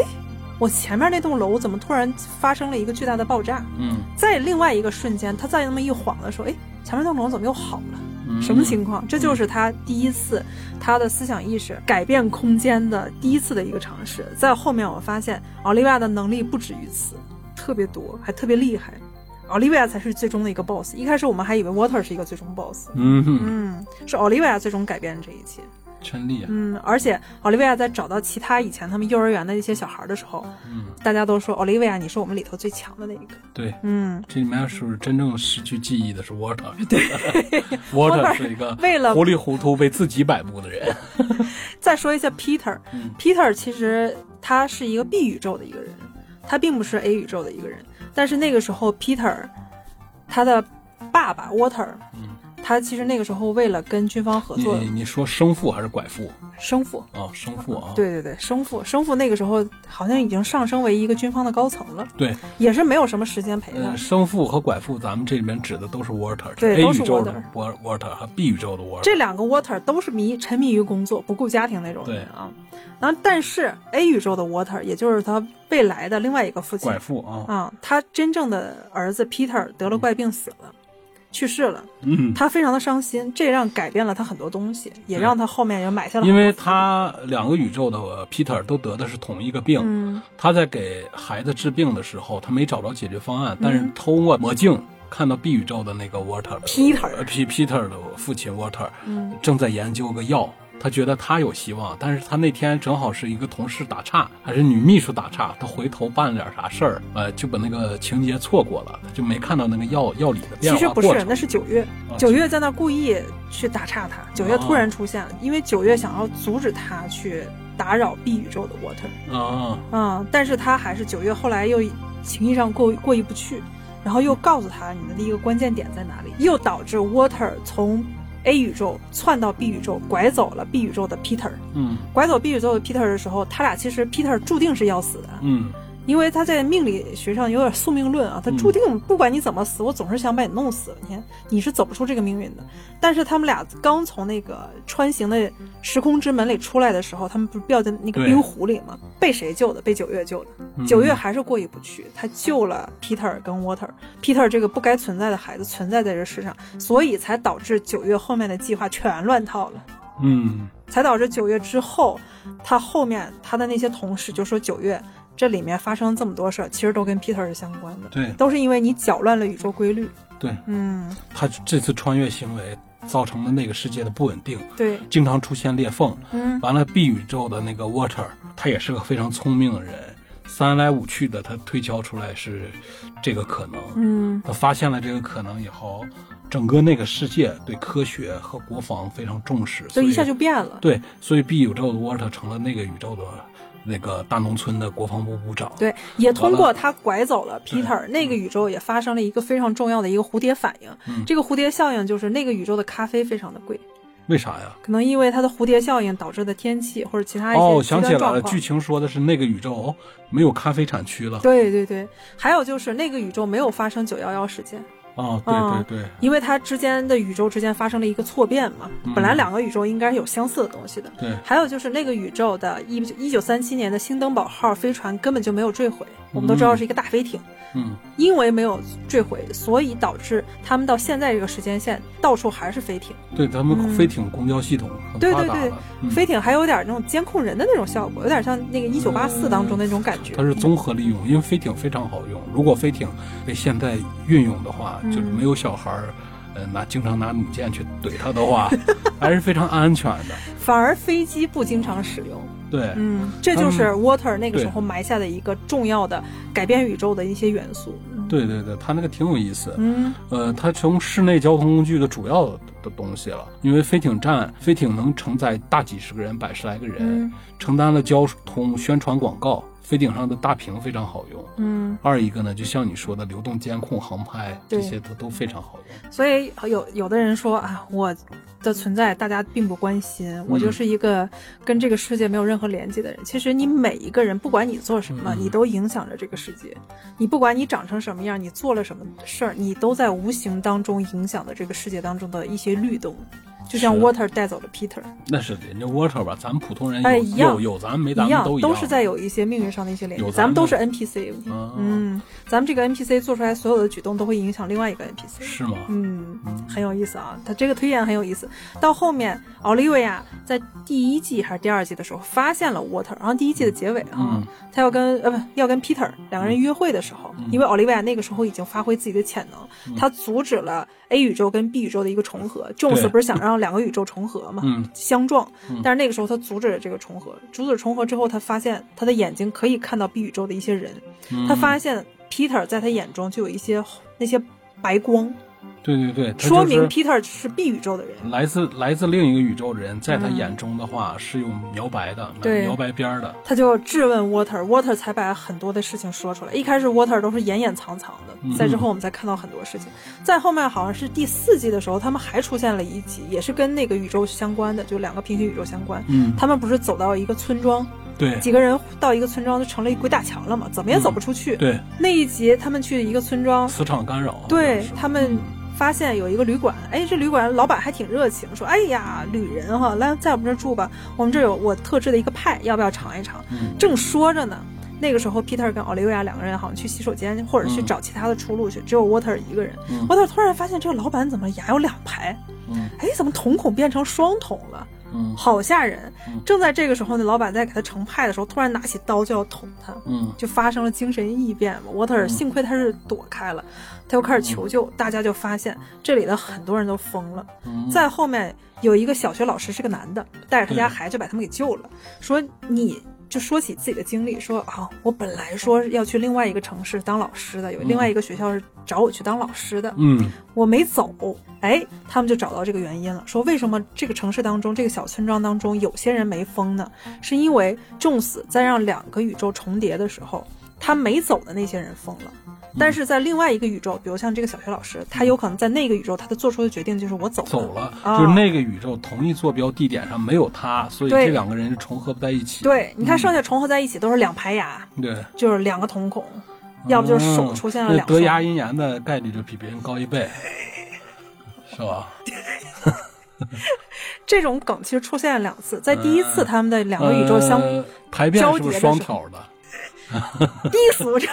我前面那栋楼怎么突然发生了一个巨大的爆炸？嗯，在另外一个瞬间，他再那么一晃的时候，哎，前面那栋楼怎么又好了？嗯什么情况？这就是他第一次他的思想意识改变空间的第一次的一个尝试。在后面我发现奥利维亚的能力不止于此，特别多，还特别厉害。奥利维亚才是最终的一个 boss。一开始我们还以为 Water 是一个最终 boss，嗯哼，嗯，是奥利维亚最终改变了这一切。真厉害。嗯，而且奥利维亚在找到其他以前他们幼儿园的一些小孩的时候，嗯，大家都说奥利维亚你是我们里头最强的那一个。对，嗯，这里面是不是真正失去记忆的是 Water？对，Water Water 是一个为了糊里糊涂为自己摆布的人。再说一下 Peter，Peter、嗯 Peter 其实他是一个 B 宇宙的一个人，他并不是 A 宇宙的一个人。但是那个时候 Peter，他的爸爸 Water，嗯，他其实那个时候为了跟军方合作，你你说生父还是拐父？生父，啊，生父啊，对对对，生父，生父那个时候好像已经上升为一个军方的高层了，对，也是没有什么时间陪他。呃，生父和拐父，咱们这里面指的都是 Water，对都是 Water Wa- Water 和 B 宇宙的 Water。这两个 Water 都是迷沉迷于工作、不顾家庭那种人啊。然后，但是 A 宇宙的 Water，也就是他未来的另外一个父亲拐父啊，啊，他真正的儿子 Peter 得了怪病死了，去世了，嗯，他非常的伤心，这让改变了他很多东西，也让他后面也买下了因为。他两个宇宙的 Peter 都得的是同一个病，嗯他在给孩子治病的时候，他没找着解决方案，但是嗯通过魔镜看到 B 宇宙的那个 Water Peter 呃 P Peter 的父亲 Water 嗯正在研究个药。他觉得他有希望，但是他那天正好是一个同事打岔，还是女秘书打岔，他回头办了点啥事儿，呃，就把那个情节错过了，就没看到那个药药理的变化其实不是。那是九月啊，九月在那儿故意去打岔他，九月突然出现了，因为九月想要阻止他去打扰 B 宇宙的 Water。啊，嗯，但是他还是九月后来又情谊上过过意不去，然后又告诉他你的第一个关键点在哪里，又导致 Water 从 A 宇宙窜到 B 宇宙，拐走了 B 宇宙的 Peter。嗯。拐走 B 宇宙的 Peter 的时候，他俩其实 Peter 注定是要死的，嗯因为他在命理学上有点宿命论啊，他注定不管你怎么死，我总是想把你弄死。你看你是走不出这个命运的。但是他们俩刚从那个穿行的时空之门里出来的时候，他们不是掉在那个冰湖里吗？被谁救的？被九月救的。嗯九月还是过意不去，他救了 Peter 跟 Water。Peter 这个不该存在的孩子存在在这世上，所以才导致九月后面的计划全乱套了。嗯才导致九月之后，他后面他的那些同事就说九月这里面发生这么多事儿，其实都跟 Peter 是相关的，对都是因为你搅乱了宇宙规律。对，嗯，他这次穿越行为造成了那个世界的不稳定，对，经常出现裂缝。嗯完了，B 宇宙的那个 Water，他也是个非常聪明的人，三来五去的，他推敲出来是这个可能。嗯他发现了这个可能以后，整个那个世界对科学和国防非常重视，所以就一下就变了。对，所以 B 宇宙的 Water 成了那个宇宙的那个大农村的国防部部长。对，也通过他拐走了对 Peter，那个宇宙也发生了一个非常重要的一个蝴蝶反应。嗯这个蝴蝶效应就是那个宇宙的咖啡非常的贵，为啥呀？可能因为它的蝴蝶效应导致的天气或者其他一些哦，极想起来了，剧情说的是那个宇宙哦没有咖啡产区了。对对对，还有就是那个宇宙没有发生九幺幺事件。哦，对嗯对。对，因为它之间的宇宙之间发生了一个错变嘛，嗯。本来两个宇宙应该是有相似的东西的。对。还有就是那个宇宙的一一九三七年的星登堡号飞船根本就没有坠毁，我们都知道是一个大飞艇，嗯。因为没有坠毁，所以导致他们到现在这个时间线到处还是飞艇。对，咱们嗯。飞艇公交系统很对对对飞艇还有点那种监控人的那种效果，有点像那个一九八四当中那种感觉。它是综合利用，因为飞艇非常好用。如果飞艇被现在运用的话，嗯就是没有小孩儿，呃，拿经常拿弩箭去怼它的话，还是非常安全的。反而飞机不经常使用，对，嗯，这就是 Water 那个时候埋下的一个重要的改变宇宙的一些元素。对对对，它那个挺有意思。嗯呃，它从室内交通工具的主要的的东西了，因为飞艇站飞艇能承载大几十个人、百十来个人，嗯承担了交通、宣传、广告。飞顶上的大屏非常好用。嗯，二一个呢，就像你说的，流动监控、航拍这些都都非常好用。所以有有的人说啊，我的存在大家并不关心，我就是一个跟这个世界没有任何连接的人。其实你每一个人，不管你做什么，嗯你都影响着这个世界。你不管你长成什么样，你做了什么事儿，你都在无形当中影响着这个世界当中的一些律动。就像 Water 带走了 Peter 那是人家 Water 吧，咱们普通人有、哎一样有有，咱们没咱一样，们都一样，都是在有一些命运上的一些联系。咱们都是 NPC，嗯嗯，咱们这个 NPC 做出来所有的举动都会影响另外一个 NPC。是吗？嗯，很有意思啊，他这个推演很有意思。到后面，奥利维亚在第一季还是第二季的时候发现了 Water，然后第一季的结尾啊，嗯他要跟呃不要跟 Peter 两个人约会的时候，因为奥利维亚那个时候已经发挥自己的潜能，他阻止了 A 宇宙跟 B 宇宙的一个重合。Jones 不是想让两个宇宙重合嘛，嗯相撞，但是那个时候他阻止了这个重合，阻止重合之后，他发现他的眼睛可以看到 B 宇宙的一些人，嗯他发现 Peter 在他眼中就有一些那些白光。对对对，说明就是 Peter 是 B 宇宙的人。来自来自另一个宇宙的人，在他嗯眼中的话、是有描白的，对描白边儿的。他就质问 Water，Water 才把很多的事情说出来。一开始 Water 都是掩掩藏藏的，嗯在之后我们才看到很多事情。在后面好像是第四季的时候，他们还出现了一集，也是跟那个宇宙相关的，就两个平行宇宙相关。嗯，他们不是走到一个村庄，对几个人到一个村庄就成了一鬼打墙了嘛，怎么也走不出去。嗯对，那一集他们去一个村庄，磁场干扰。对他们发现有一个旅馆，哎，这旅馆老板还挺热情，说，哎呀，旅人哈，来在我们这儿住吧，我们这儿有我特制的一个派，要不要尝一尝？嗯正说着呢，那个时候 Peter 跟奥利维亚两个人好像去洗手间，或者去嗯找其他的出路去，只有 Water 一个人。嗯 Water 突然发现这个老板怎么牙有两排？嗯哎，怎么瞳孔变成双瞳了？嗯好吓人嗯！正在这个时候呢，老板在给他盛派的时候，突然拿起刀就要捅他。嗯就发生了精神异变嘛。Water 幸亏他是躲开了，他又开始求救，大家就发现这里的很多人都疯了。嗯，在后面有一个小学老师是个男的，带着他家孩子把他们给救了，说你。就说起自己的经历，说啊，我本来说要去另外一个城市当老师的，有另外一个学校是找我去当老师的，嗯我没走，哎，他们就找到这个原因了，说为什么这个城市当中，这个小村庄当中有些人没疯呢？是因为重死在让两个宇宙重叠的时候，他没走的那些人疯了。但是在另外一个宇宙，比如像这个小学老师，他有可能在那个宇宙，他的做出的决定就是我走了。走了，啊就是那个宇宙同一坐标地点上没有他，所以这两个人是重合不在一起。对，你看剩下重合在一起都是两排牙，对，就是两个瞳孔，要不就是手出现了那两双。得牙龈炎的概率就比别人高一倍，是吧？这种梗其实出现了两次，在第一次他们的两个宇宙相呃排便是不是双挑的？逼死着。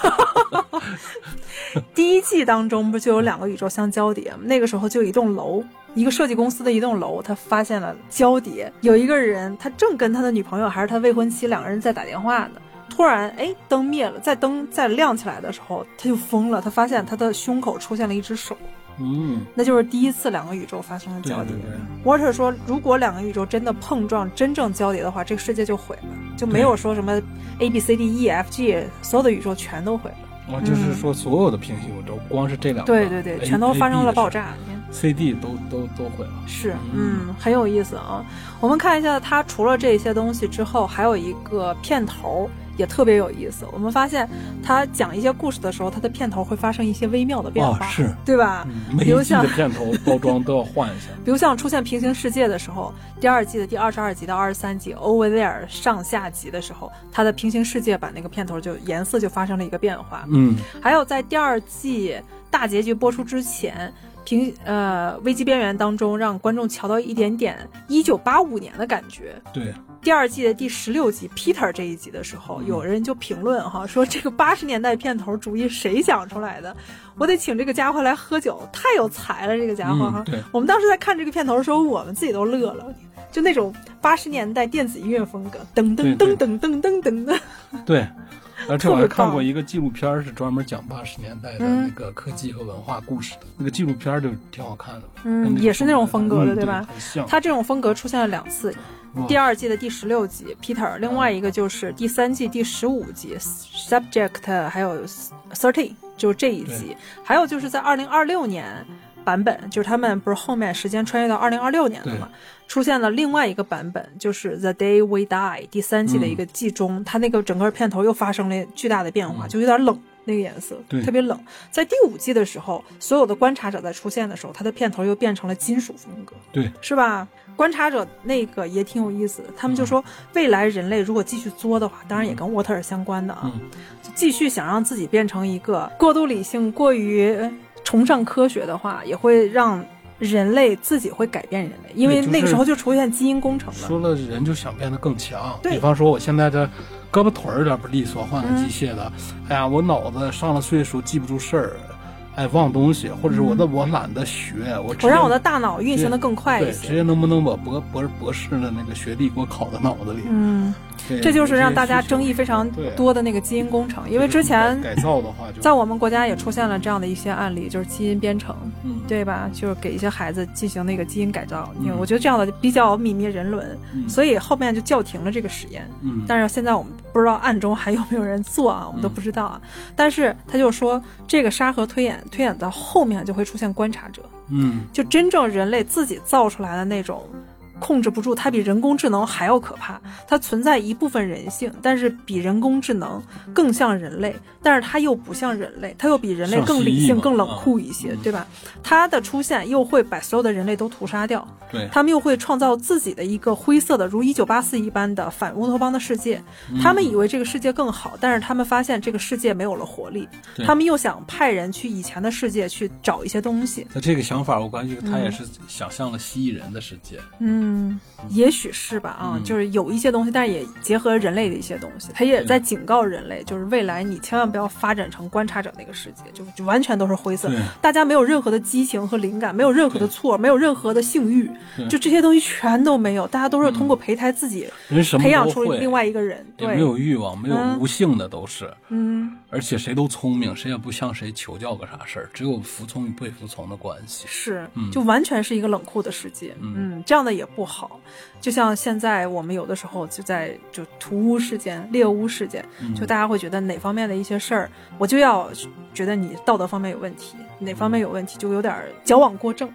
第一季当中不就有两个宇宙相交叠吗？那个时候就有一栋楼，一个设计公司的一栋楼，他发现了交叠，有一个人他正跟他的女朋友还是他未婚妻两个人在打电话呢。突然，哎，灯灭了，在灯再亮起来的时候，他就疯了。他发现他的胸口出现了一只手，嗯，那就是第一次两个宇宙发生了交叠，Water 说，如果两个宇宙真的碰撞、真正交叠的话，这个世界就毁了，就没有说什么 A B C D E F G 所有的宇宙全都毁了。我就是说所有的平行宇宙，光是这两个，对对对，全都发生了爆炸。你看 C D 都都都毁了。是，嗯嗯，很有意思啊。我们看一下，它除了这些东西之后，还有一个片头也特别有意思。我们发现，他讲一些故事的时候，他的片头会发生一些微妙的变化，哦是对吧？嗯，每比如像一季的片头包装都要换一下。比如像出现平行世界的时候，第二季的第二十二集到二十三集 Over There 上下集的时候，他的平行世界版那个片头就颜色就发生了一个变化。嗯还有在第二季大结局播出之前，平呃危机边缘当中让观众瞧到一点点一九八五年的感觉。对，第二季的第十六集 Peter 这一集的时候，有人就评论哈说这个八十年代片头主意谁想出来的？我得请这个家伙来喝酒，太有才了，这个家伙哈。嗯对我们当时在看这个片头的时候，我们自己都乐了。就那种八十年代电子音乐风格，噔噔对噔噔噔噔噔的，对，而且我还看过一个纪录片儿，是专门讲八十年代的嗯那个科技和文化故事的。那个纪录片儿就挺好看的，嗯也是那种风格的嗯对吧？很像。他这种风格出现了两次，第二季的第十六集 Peter，另外一个就是第三季第十五集 Subject，还有 Thirteen，就是这一集，还有就是在二零二六年版本，就是他们不是后面时间穿越到二零二六年了嘛，出现了另外一个版本，就是 The Day We Die 第三季的一个季中，它那个整个片头又发生了巨大的变化，就有点冷。那个颜色特别冷，在第五季的时候，所有的观察者在出现的时候，它的片头又变成了金属风格，对，是吧？观察者那个也挺有意思的，他们就说未来人类如果继续作的话，当然也跟沃特尔相关的啊，继续想让自己变成一个过度理性、过于崇尚科学的话，也会让人类自己会改变人类，因为那个时候就出现基因工程了。说了人就想变得更强，比方说我现在的。胳膊腿儿有点不利索，换个机械的。哎呀，我脑子上了岁数，记不住事儿，哎，忘东西，或者是我的我懒得学，我我让我的大脑运行的更快一些。直接能不能把博博博士的那个学历给我考到脑子里？嗯。这就是让大家争议非常多的那个基因工程，因为之前改造的话，在我们国家也出现了这样的一些案例，就是基因编程，对吧？就是给一些孩子进行那个基因改造。我觉得这样的比较泯灭人伦，所以后面就叫停了这个实验。但是现在我们不知道暗中还有没有人做啊，我们都不知道啊。但是他就说，这个沙盒推演推演到后面就会出现观察者，嗯，就真正人类自己造出来的那种。控制不住，它比人工智能还要可怕。它存在一部分人性，但是比人工智能更像人类，但是它又不像人类，它又比人类更理性、更冷酷一些，对吧？它的出现又会把所有的人类都屠杀掉，对他们又会创造自己的一个灰色的，如一九八四一般的反乌托邦的世界。他们以为这个世界更好，但是他们发现这个世界没有了活力。他们又想派人去以前的世界去找一些东西。那这个想法，我感觉他也是想象了蜥蜴人的世界。嗯。嗯，也许是吧，啊，就是有一些东西，但是也结合人类的一些东西，他也在警告人类，就是未来你千万不要发展成观察者那个世界，就就完全都是灰色，大家没有任何的激情和灵感，没有任何的错，没有任何的性欲，就这些东西全都没有，大家都是通过胚胎自己培养出另外一个人，对。没有欲望，没有无性的都是，嗯，而且谁都聪明，谁也不向谁求教个啥事儿，只有服从与被服从的关系，是，就完全是一个冷酷的世界，嗯，这样的也不。好，就像现在我们有的时候就在就屠污事件、猎巫事件，就大家会觉得哪方面的一些事儿，我就要觉得你道德方面有问题，哪方面有问题就有点矫枉过正。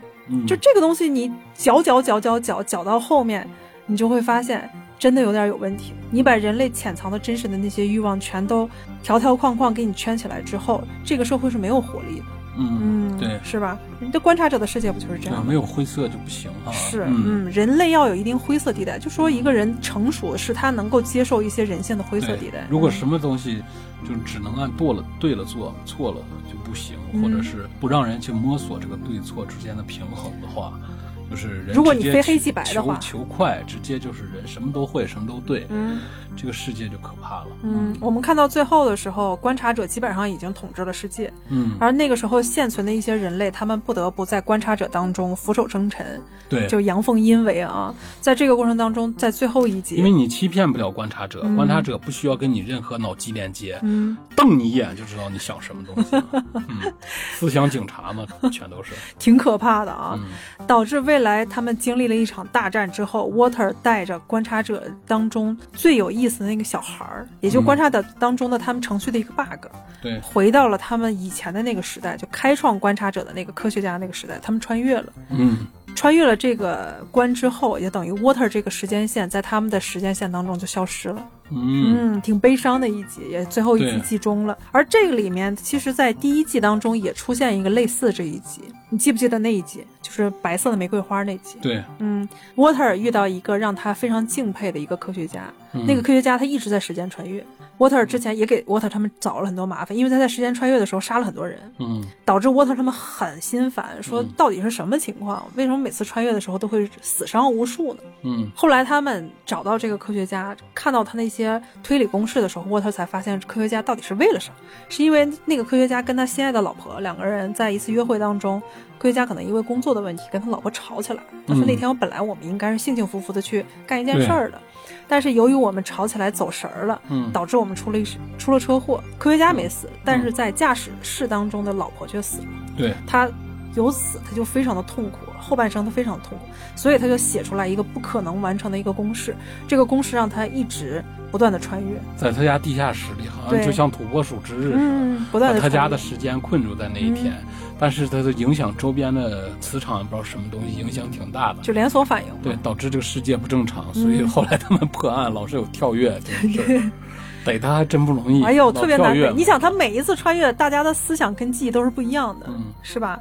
就这个东西，你矫矫矫矫矫矫到后面，你就会发现真的有点有问题。你把人类潜藏的真实的那些欲望全都条条框框给你圈起来之后，这个社会是没有活力的。嗯嗯，对，是吧？你的观察者的世界不就是这样？没有灰色就不行啊。是，嗯，人类要有一定灰色地带。就说一个人成熟，是他能够接受一些人性的灰色地带。如果什么东西就只能按对了对了做，错了就不行，或者是不让人去摸索这个对错之间的平衡的话。就是人，如果你非黑即白的话，求快，直接就是人什么都会，什么都对，嗯，这个世界就可怕了。嗯，我们看到最后的时候，观察者基本上已经统治了世界，嗯，而那个时候现存的一些人类，他们不得不在观察者当中俯首称臣，对，就阳奉阴违啊。在这个过程当中，在最后一集，因为你欺骗不了观察者，观察者不需要跟你任何脑机连接，嗯，瞪你一眼就知道你想什么东西，嗯，思想警察嘛，全都是，挺可怕的啊，导致未。来他们经历了一场大战之后，Water 带着观察者当中最有意思的那个小孩儿，也就观察者当中的他们程序的一个 bug，对，回到了他们以前的那个时代，就开创观察者的那个科学家那个时代，他们穿越了，嗯。穿越了这个关之后，也等于 Water 这个时间线在他们的时间线当中就消失了。嗯，挺悲伤的一集，也最后一集集中了。而这个里面，其实，在第一季当中也出现一个类似这一集，你记不记得那一集？就是白色的玫瑰花那集。对，嗯，Water 遇到一个让他非常敬佩的一个科学家，那个科学家他一直在时间穿越。沃特尔之前也给沃特他们找了很多麻烦，因为他在时间穿越的时候杀了很多人，嗯，导致沃特他们很心烦，说到底是什么情况？为什么每次穿越的时候都会死伤无数呢？嗯，后来他们找到这个科学家，看到他那些推理公式的时候，沃特才发现科学家到底是为了什么？是因为那个科学家跟他心爱的老婆两个人在一次约会当中，科学家可能因为工作的问题跟他老婆吵起来，他说那天我本来我们应该是幸幸福福的去干一件事儿的。但是由于我们吵起来走神儿了，嗯，导致我们出了一出了车祸。科学家没死，但是在驾驶室当中的老婆却死了。对，他由此他就非常的痛苦。后半生他非常痛苦，所以他就写出来一个不可能完成的一个公式，这个公式让他一直不断的穿越，在他家地下室里，好像就像土拨鼠之日似的，嗯，不断的把他家的时间困住在那一天。但是他的影响周边的磁场，不知道什么东西，影响挺大的。就连锁反应，对，导致这个世界不正常，所以后来他们破案老是有跳跃这个事儿，逮他还真不容易。哎呦，特别难逮。你想，他每一次穿越，大家的思想跟记忆都是不一样的，嗯是吧？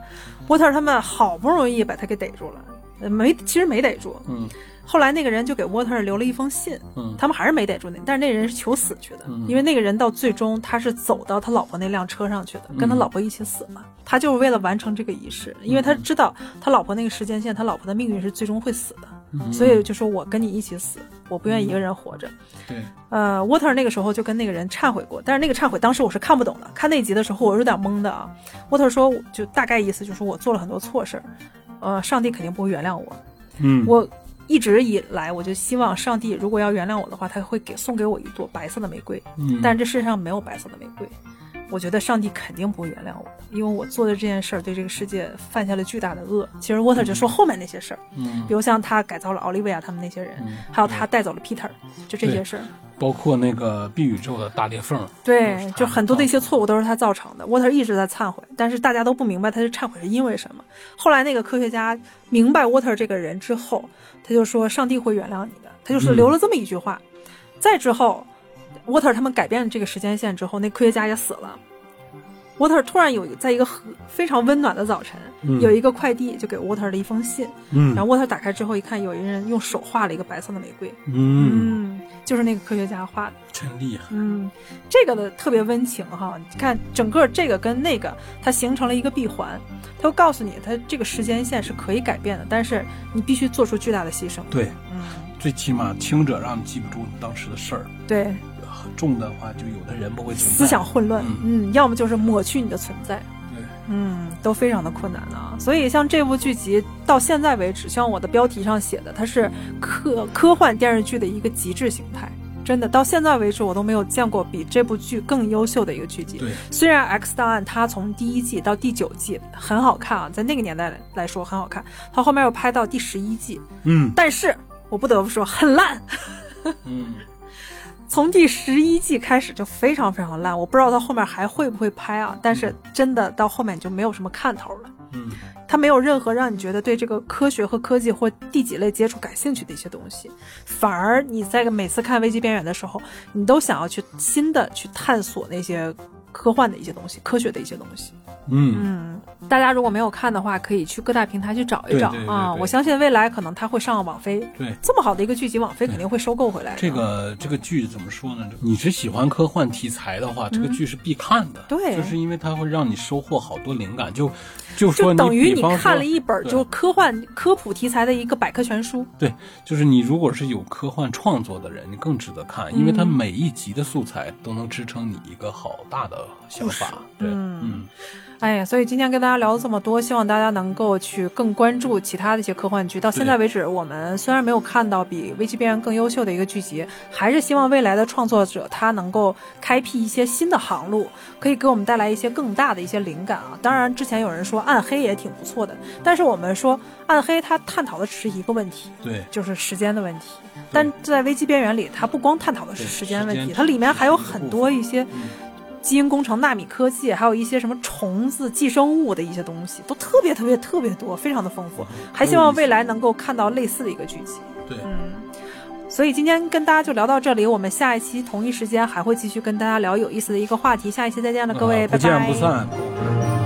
波特尔他们好不容易把他给逮住了，呃没，其实没逮住。嗯。后来那个人就给沃特留了一封信，嗯。他们还是没逮住那，但是那人是求死去的，嗯。因为那个人到最终他是走到他老婆那辆车上去的，跟他嗯老婆一起死了。他就是为了完成这个仪式，因为他知道他老婆那个时间线，他老婆的命运是最终会死的，嗯所以就说我跟你一起死，我不愿意一个人活着。对，呃，沃特尔那个时候就跟那个人忏悔过，但是那个忏悔当时我是看不懂的，看那集的时候我是有点懵的啊。沃特尔说，就大概意思就是我做了很多错事儿，呃，上帝肯定不会原谅我。嗯我一直以来我就希望上帝如果要原谅我的话，他会给送给我一朵白色的玫瑰，嗯，但这世上没有白色的玫瑰。我觉得上帝肯定不会原谅我的，因为我做的这件事儿对这个世界犯下了巨大的恶。其实沃特就说后面那些事儿，嗯比如像他改造了奥利维亚他们那些人，嗯还有他带走了 Peter，就这些事儿。包括那个 B 宇宙的大裂缝，对就很多的一些错误都是他造成的。沃特一直在忏悔，但是大家都不明白他的忏悔是因为什么。后来那个科学家明白沃特这个人之后，他就说上帝会原谅你的，他就是留了这么一句话。再之后，沃特他们改变了这个时间线之后，那科学家也死了。沃特突然有在一个很非常温暖的早晨，嗯。有一个快递就给沃特了一封信，嗯。然后沃特打开之后一看，有一人用手画了一个白色的玫瑰，嗯，嗯，就是那个科学家画的。真厉害，嗯，这个的特别温情哈，你看整个这个跟那个它形成了一个闭环，它会告诉你它这个时间线是可以改变的，但是你必须做出巨大的牺牲。对，嗯，最起码轻者让你记不住你当时的事儿，对，重的话就有的人不会存在思想混乱，嗯嗯，要么就是抹去你的存在，对，嗯，都非常的困难啊。所以像这部剧集到现在为止，像我的标题上写的，它是科科幻电视剧的一个极致形态。真的，到现在为止，我都没有见过比这部剧更优秀的一个剧集。对，虽然《X 档案》它从第一季到第九季很好看啊，在那个年代来说很好看，它后面又拍到第十一季，嗯但是我不得不说很烂。嗯从第十一季开始就非常非常烂，我不知道它后面还会不会拍啊。但是真的到后面就没有什么看头了，嗯它没有任何让你觉得对这个科学和科技或第几类接触感兴趣的一些东西，反而你在每次看《危机边缘》的时候，你都想要去新的去探索那些科幻的一些东西、科学的一些东西。嗯嗯，大家如果没有看的话，可以去各大平台去找一找啊。对我相信未来可能它会上网飞，对。这么好的一个剧集，网飞肯定会收购回来。这个这个剧怎么说呢？你是喜欢科幻题材的话，这个剧是必看的。嗯对就是因为它会让你收获好多灵感。就就说就等于你看了一本对就科幻科普题材的一个百科全书。对，就是你如果是有科幻创作的人，你更值得看，因为它每一集的素材都能支撑你一个好大的想法。对，嗯嗯哎呀，所以今天跟大家聊了这么多，希望大家能够去更关注其他的一些科幻剧。到现在为止，我们虽然没有看到比《危机边缘》更优秀的一个剧集，还是希望未来的创作者他能够开辟一些新的航路，可以给我们带来一些更大的一些灵感啊。当然，之前有人说《暗黑》也挺不错的，但是我们说《暗黑》它探讨的只是一个问题，对，就是时间的问题。但在《危机边缘》里，它不光探讨的是时间问题，它里面还有很多一些嗯基因工程、纳米科技，还有一些什么虫子、寄生物的一些东西，都特别特别特别多，非常的丰富。还希望未来能够看到类似的一个剧集。对，嗯，所以今天跟大家就聊到这里，我们下一期同一时间还会继续跟大家聊有意思的一个话题。下一期再见了，各位，啊不见拜拜。不散。